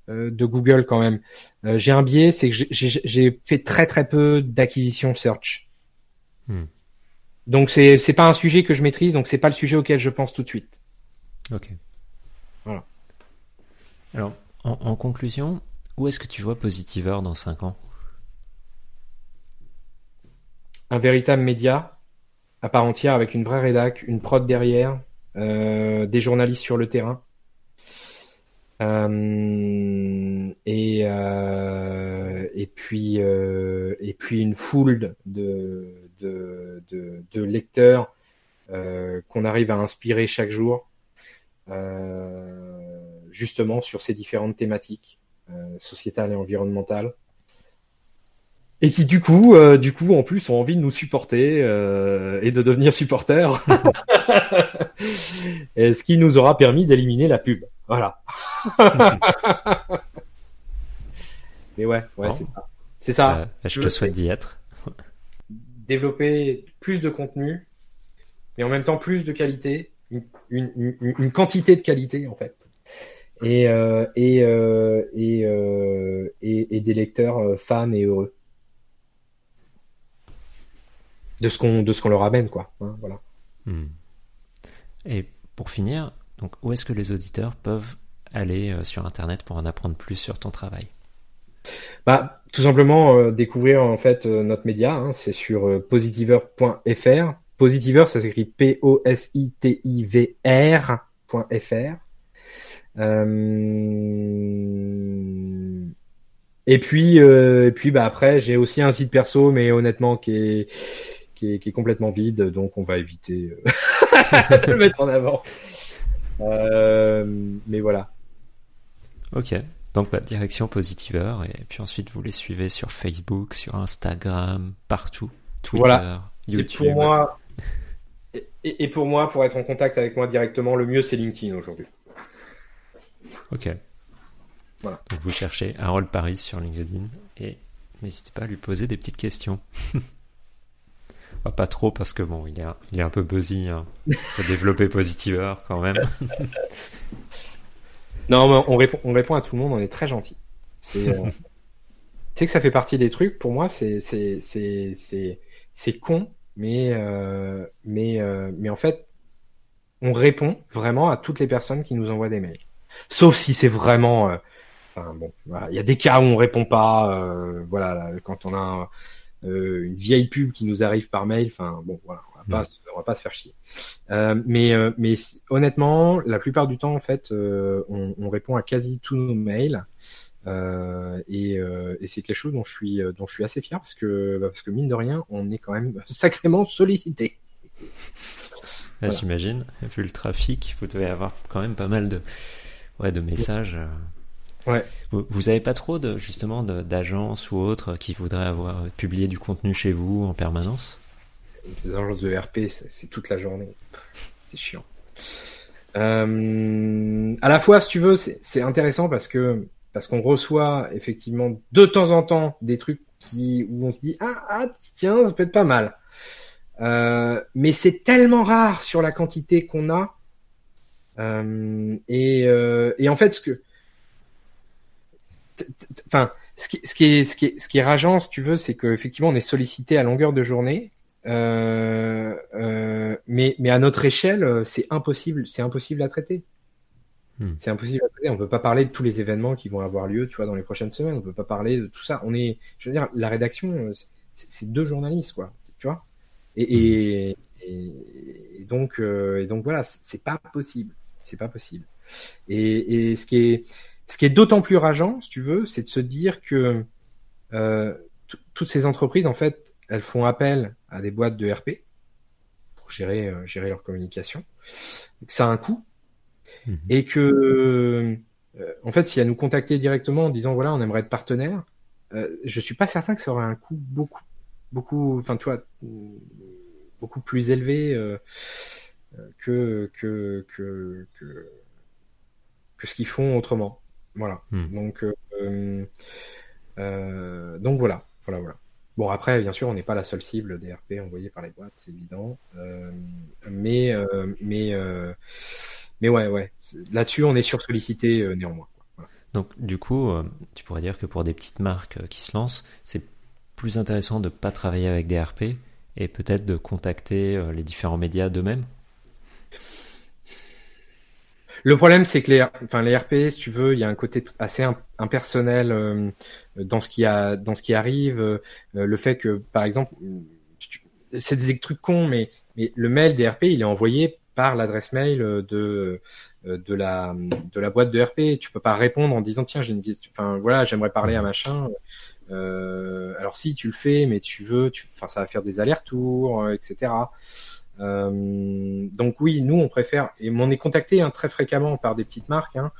euh, de Google quand même. Euh, j'ai un biais, c'est que j'ai fait très très peu d'acquisition search. Hmm. Donc c'est c'est pas un sujet que je maîtrise, donc c'est pas le sujet auquel je pense tout de suite. Ok. Voilà. Alors en, en conclusion, où est-ce que tu vois Positiver dans 5 ans? Un véritable média à part entière avec une vraie rédac, une prod derrière, euh, des journalistes sur le terrain. Euh, et, euh, et puis et puis une foule de de, de, lecteurs qu'on arrive à inspirer chaque jour justement sur ces différentes thématiques sociétales et environnementales et qui du coup, euh, du coup, en plus, ont envie de nous supporter euh, et de devenir supporters. et ce qui nous aura permis d'éliminer la pub. Voilà. Mais ouais, ouais, c'est ça. C'est ça. Euh, je te souhaite d'y être. Développer plus de contenu, mais en même temps plus de qualité, une, une, une, quantité de qualité en fait, et et, et, et, et des lecteurs fans et heureux de ce qu'on de ce qu'on leur amène quoi. Hein, voilà. Hmm. Et pour finir, donc où est-ce que les auditeurs peuvent aller euh, sur internet pour en apprendre plus sur ton travail? Bah tout simplement euh, découvrir en fait euh, notre média, hein, c'est sur positiver.fr. Positiver, ça s'écrit P Et puis, et puis bah après, j'ai aussi un site perso, mais honnêtement qui est qui est, complètement vide, donc on va éviter euh, de le mettre en avant. Euh, mais voilà. Ok. Donc, bah, direction Positiveur, et puis ensuite vous les suivez sur Facebook, sur Instagram, partout, Twitter, Voilà. YouTube. Et pour moi, et, et pour moi, pour être en contact avec moi directement, le mieux c'est LinkedIn aujourd'hui. Ok. Voilà. Donc vous cherchez Harold Paris sur LinkedIn et n'hésitez pas à lui poser des petites questions. Bah, pas trop parce que bon, il est un, il est un peu buzzy. Hein. Il faut développer Positiveur quand même. Non, mais on répond, on répond à tout le monde, on est très gentil. C'est, euh, tu sais que ça fait partie des trucs. Pour moi, c'est, c'est, c'est, c'est, c'est con, mais, euh, mais, euh, mais en fait, on répond vraiment à toutes les personnes qui nous envoient des mails. Sauf si c'est vraiment, euh, enfin, bon, voilà. il y a des cas où on répond pas. euh, voilà, là, quand on a euh, une vieille pub qui nous arrive par mail. Enfin, bon, voilà, on va pas, on va pas se faire chier. Euh, mais, euh, mais honnêtement, la plupart du temps, en fait, euh, on, on répond à quasi tous nos mails. Euh, et, euh, et c'est quelque chose dont je suis dont je suis assez fier parce que bah, parce que mine de rien on est quand même sacrément sollicité. Là, Voilà. J'imagine, vu le trafic, vous devez avoir quand même pas mal de, ouais, de messages. euh. Ouais. Vous, vous avez pas trop de justement d'agences ou autres qui voudraient avoir publié du contenu chez vous en permanence? Les agences de RP c'est toute la journée, c'est chiant. Euh, à la fois, si tu veux, c'est c'est intéressant parce que parce qu'on reçoit effectivement de temps en temps des trucs qui où on se dit ah ah tiens ça peut être pas mal. Euh, mais c'est tellement rare sur la quantité qu'on a. Euh, et, euh, et en fait, ce que, enfin, ce qui, ce qui est, ce qui est, ce qui est rageant, si tu veux, c'est qu'effectivement, on est sollicité à longueur de journée. Euh, euh, mais, mais à notre échelle, c'est impossible, c'est impossible à traiter. Hmm. C'est impossible à traiter. On peut pas parler de tous les événements qui vont avoir lieu, tu vois, dans les prochaines semaines. On peut pas parler de tout ça. On est, je veux dire, la rédaction, c'est- deux journalistes, quoi. Tu vois. Et, et, et, et donc, euh, et donc voilà, c'est pas possible. C'est pas possible. Et, et ce qui est, ce qui est d'autant plus rageant, si tu veux, c'est de se dire que euh, toutes ces entreprises, en fait, elles font appel à des boîtes de RP pour gérer, euh, gérer leur communication. Que ça a un coût Mhm. et que, euh, en fait, si elles nous contactaient directement en disant voilà, on aimerait être partenaire, je suis pas certain que ça aurait un coût beaucoup, beaucoup, enfin, tu vois, beaucoup plus élevé que, que, que, que, que ce qu'ils font autrement. Voilà. Hmm. Donc, euh, euh, donc voilà, voilà, voilà. Bon après, bien sûr, on n'est pas la seule cible des RP envoyés par les boîtes, c'est évident. Euh, mais, euh, mais, mais ouais, ouais. Là-dessus, on est sursollicité néanmoins. Voilà. Donc, du coup, tu pourrais dire que pour des petites marques qui se lancent, c'est plus intéressant de pas travailler avec des RP et peut-être de contacter les différents médias d'eux-mêmes? Le problème, c'est que les, enfin, les RP, si tu veux, il y a un côté assez im- impersonnel euh, dans ce qui a, dans ce qui arrive. euh, le fait que, par exemple, tu- c'est des trucs cons, mais, mais le mail des RP, il est envoyé par l'adresse mail de euh, de la de la boîte de RP. Tu peux pas répondre en disant tiens j'ai une question. Enfin voilà, j'aimerais parler à machin. Euh, alors si tu le fais, mais tu veux, tu, enfin ça va faire des allers-retours, euh, etc. Euh, donc oui, nous on préfère et on est contacté hein, très fréquemment par des petites marques. Hein,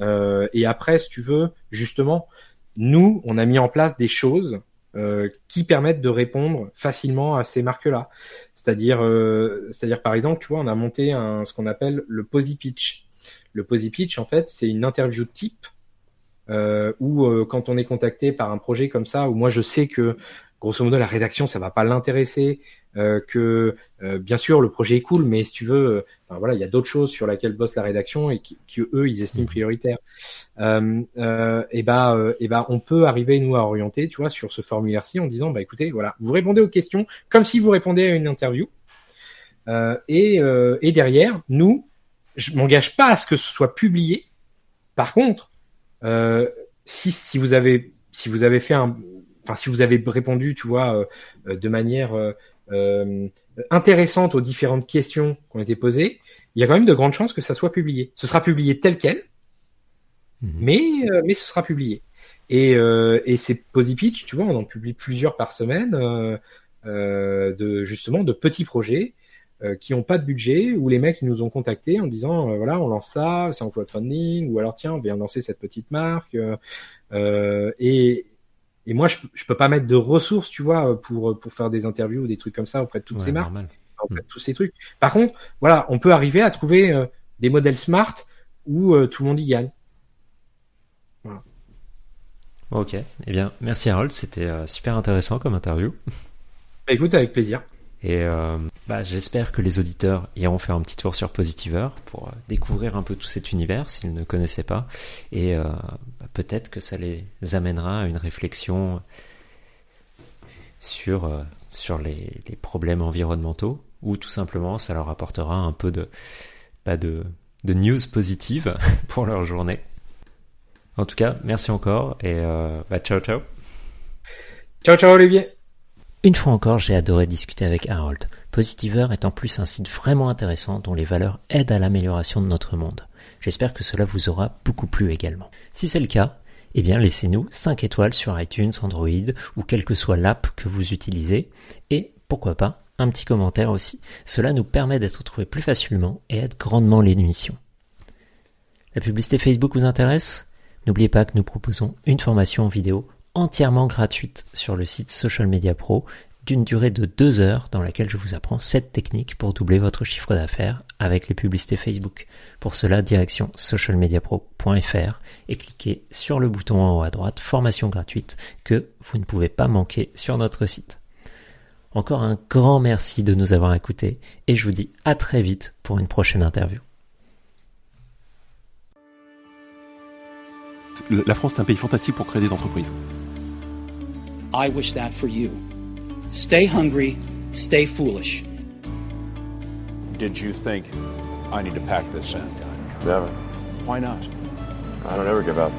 euh, et après, si tu veux, justement, nous on a mis en place des choses euh, qui permettent de répondre facilement à ces marques-là. C'est-à-dire, euh, c'est-à-dire par exemple, tu vois, on a monté un, ce qu'on appelle le posy pitch. Le posy pitch, en fait, c'est une interview type euh, où euh, quand on est contacté par un projet comme ça, où moi je sais que grosso modo la rédaction ça va pas l'intéresser, euh, que euh, bien sûr le projet est cool, mais si tu veux, euh, enfin, voilà, il y a d'autres choses sur lesquelles bosse la rédaction et qui, qui, eux ils estiment prioritaires. Euh, euh, et bah, euh, et bah, on peut arriver nous à orienter, tu vois, sur ce formulaire-ci en disant, bah écoutez, voilà, vous répondez aux questions comme si vous répondez à une interview. Euh, et, euh, et derrière, nous, je m'engage pas à ce que ce soit publié. Par contre, euh, si, si vous avez si vous avez fait un enfin si vous avez répondu tu vois euh, de manière euh, euh, intéressante aux différentes questions qui ont été posées il y a quand même de grandes chances que ça soit publié ce sera publié tel quel Mhm. mais euh, mais ce sera publié et euh, et ces posy pitch tu vois on en publie plusieurs par semaine euh, euh, de justement de petits projets euh, qui ont pas de budget, où les mecs ils nous ont contactés en disant euh, voilà on lance ça, c'est en crowdfunding, ou alors tiens on vient lancer cette petite marque. et et moi je, je peux pas mettre de ressources tu vois pour pour faire des interviews ou des trucs comme ça auprès de toutes ces marques, auprès de tous ces trucs. Par contre voilà on peut arriver à trouver des modèles smart où tout le monde y gagne. Ok, eh bien, merci Harold, c'était euh, super intéressant comme interview. Bah, écoute, avec plaisir. Et euh, bah, j'espère que les auditeurs iront faire un petit tour sur Positiver pour euh, découvrir un peu tout cet univers s'ils ne connaissaient pas. Et bah, peut-être que ça les amènera à une réflexion sur, sur les, les, problèmes environnementaux ou tout simplement ça leur apportera un peu de, pas de, de news positives pour leur journée. En tout cas, merci encore et euh, bah, ciao ciao. Ciao ciao Olivier. Une fois encore, j'ai adoré discuter avec Harold. Positiver est en plus un site vraiment intéressant dont les valeurs aident à l'amélioration de notre monde. J'espère que cela vous aura beaucoup plu également. Si c'est le cas, eh bien laissez-nous 5 étoiles sur iTunes, Android ou quelle que soit l'app que vous utilisez et pourquoi pas un petit commentaire aussi. Cela nous permet d'être trouvés plus facilement et aide grandement l'émission. La publicité Facebook vous intéresse? N'oubliez pas que nous proposons une formation en vidéo entièrement gratuite sur le site Social Media Pro d'une durée de deux heures dans laquelle je vous apprends cette techniques pour doubler votre chiffre d'affaires avec les publicités Facebook. Pour cela, direction socialmediapro.fr et cliquez sur le bouton en haut à droite formation gratuite que vous ne pouvez pas manquer sur notre site. Encore un grand merci de nous avoir écoutés et je vous dis à très vite pour une prochaine interview. La France est un pays fantastique pour créer des entreprises. I wish that for you. Stay hungry, stay foolish. Did you think I need to pack this in? Never. Why not? I don't ever give up.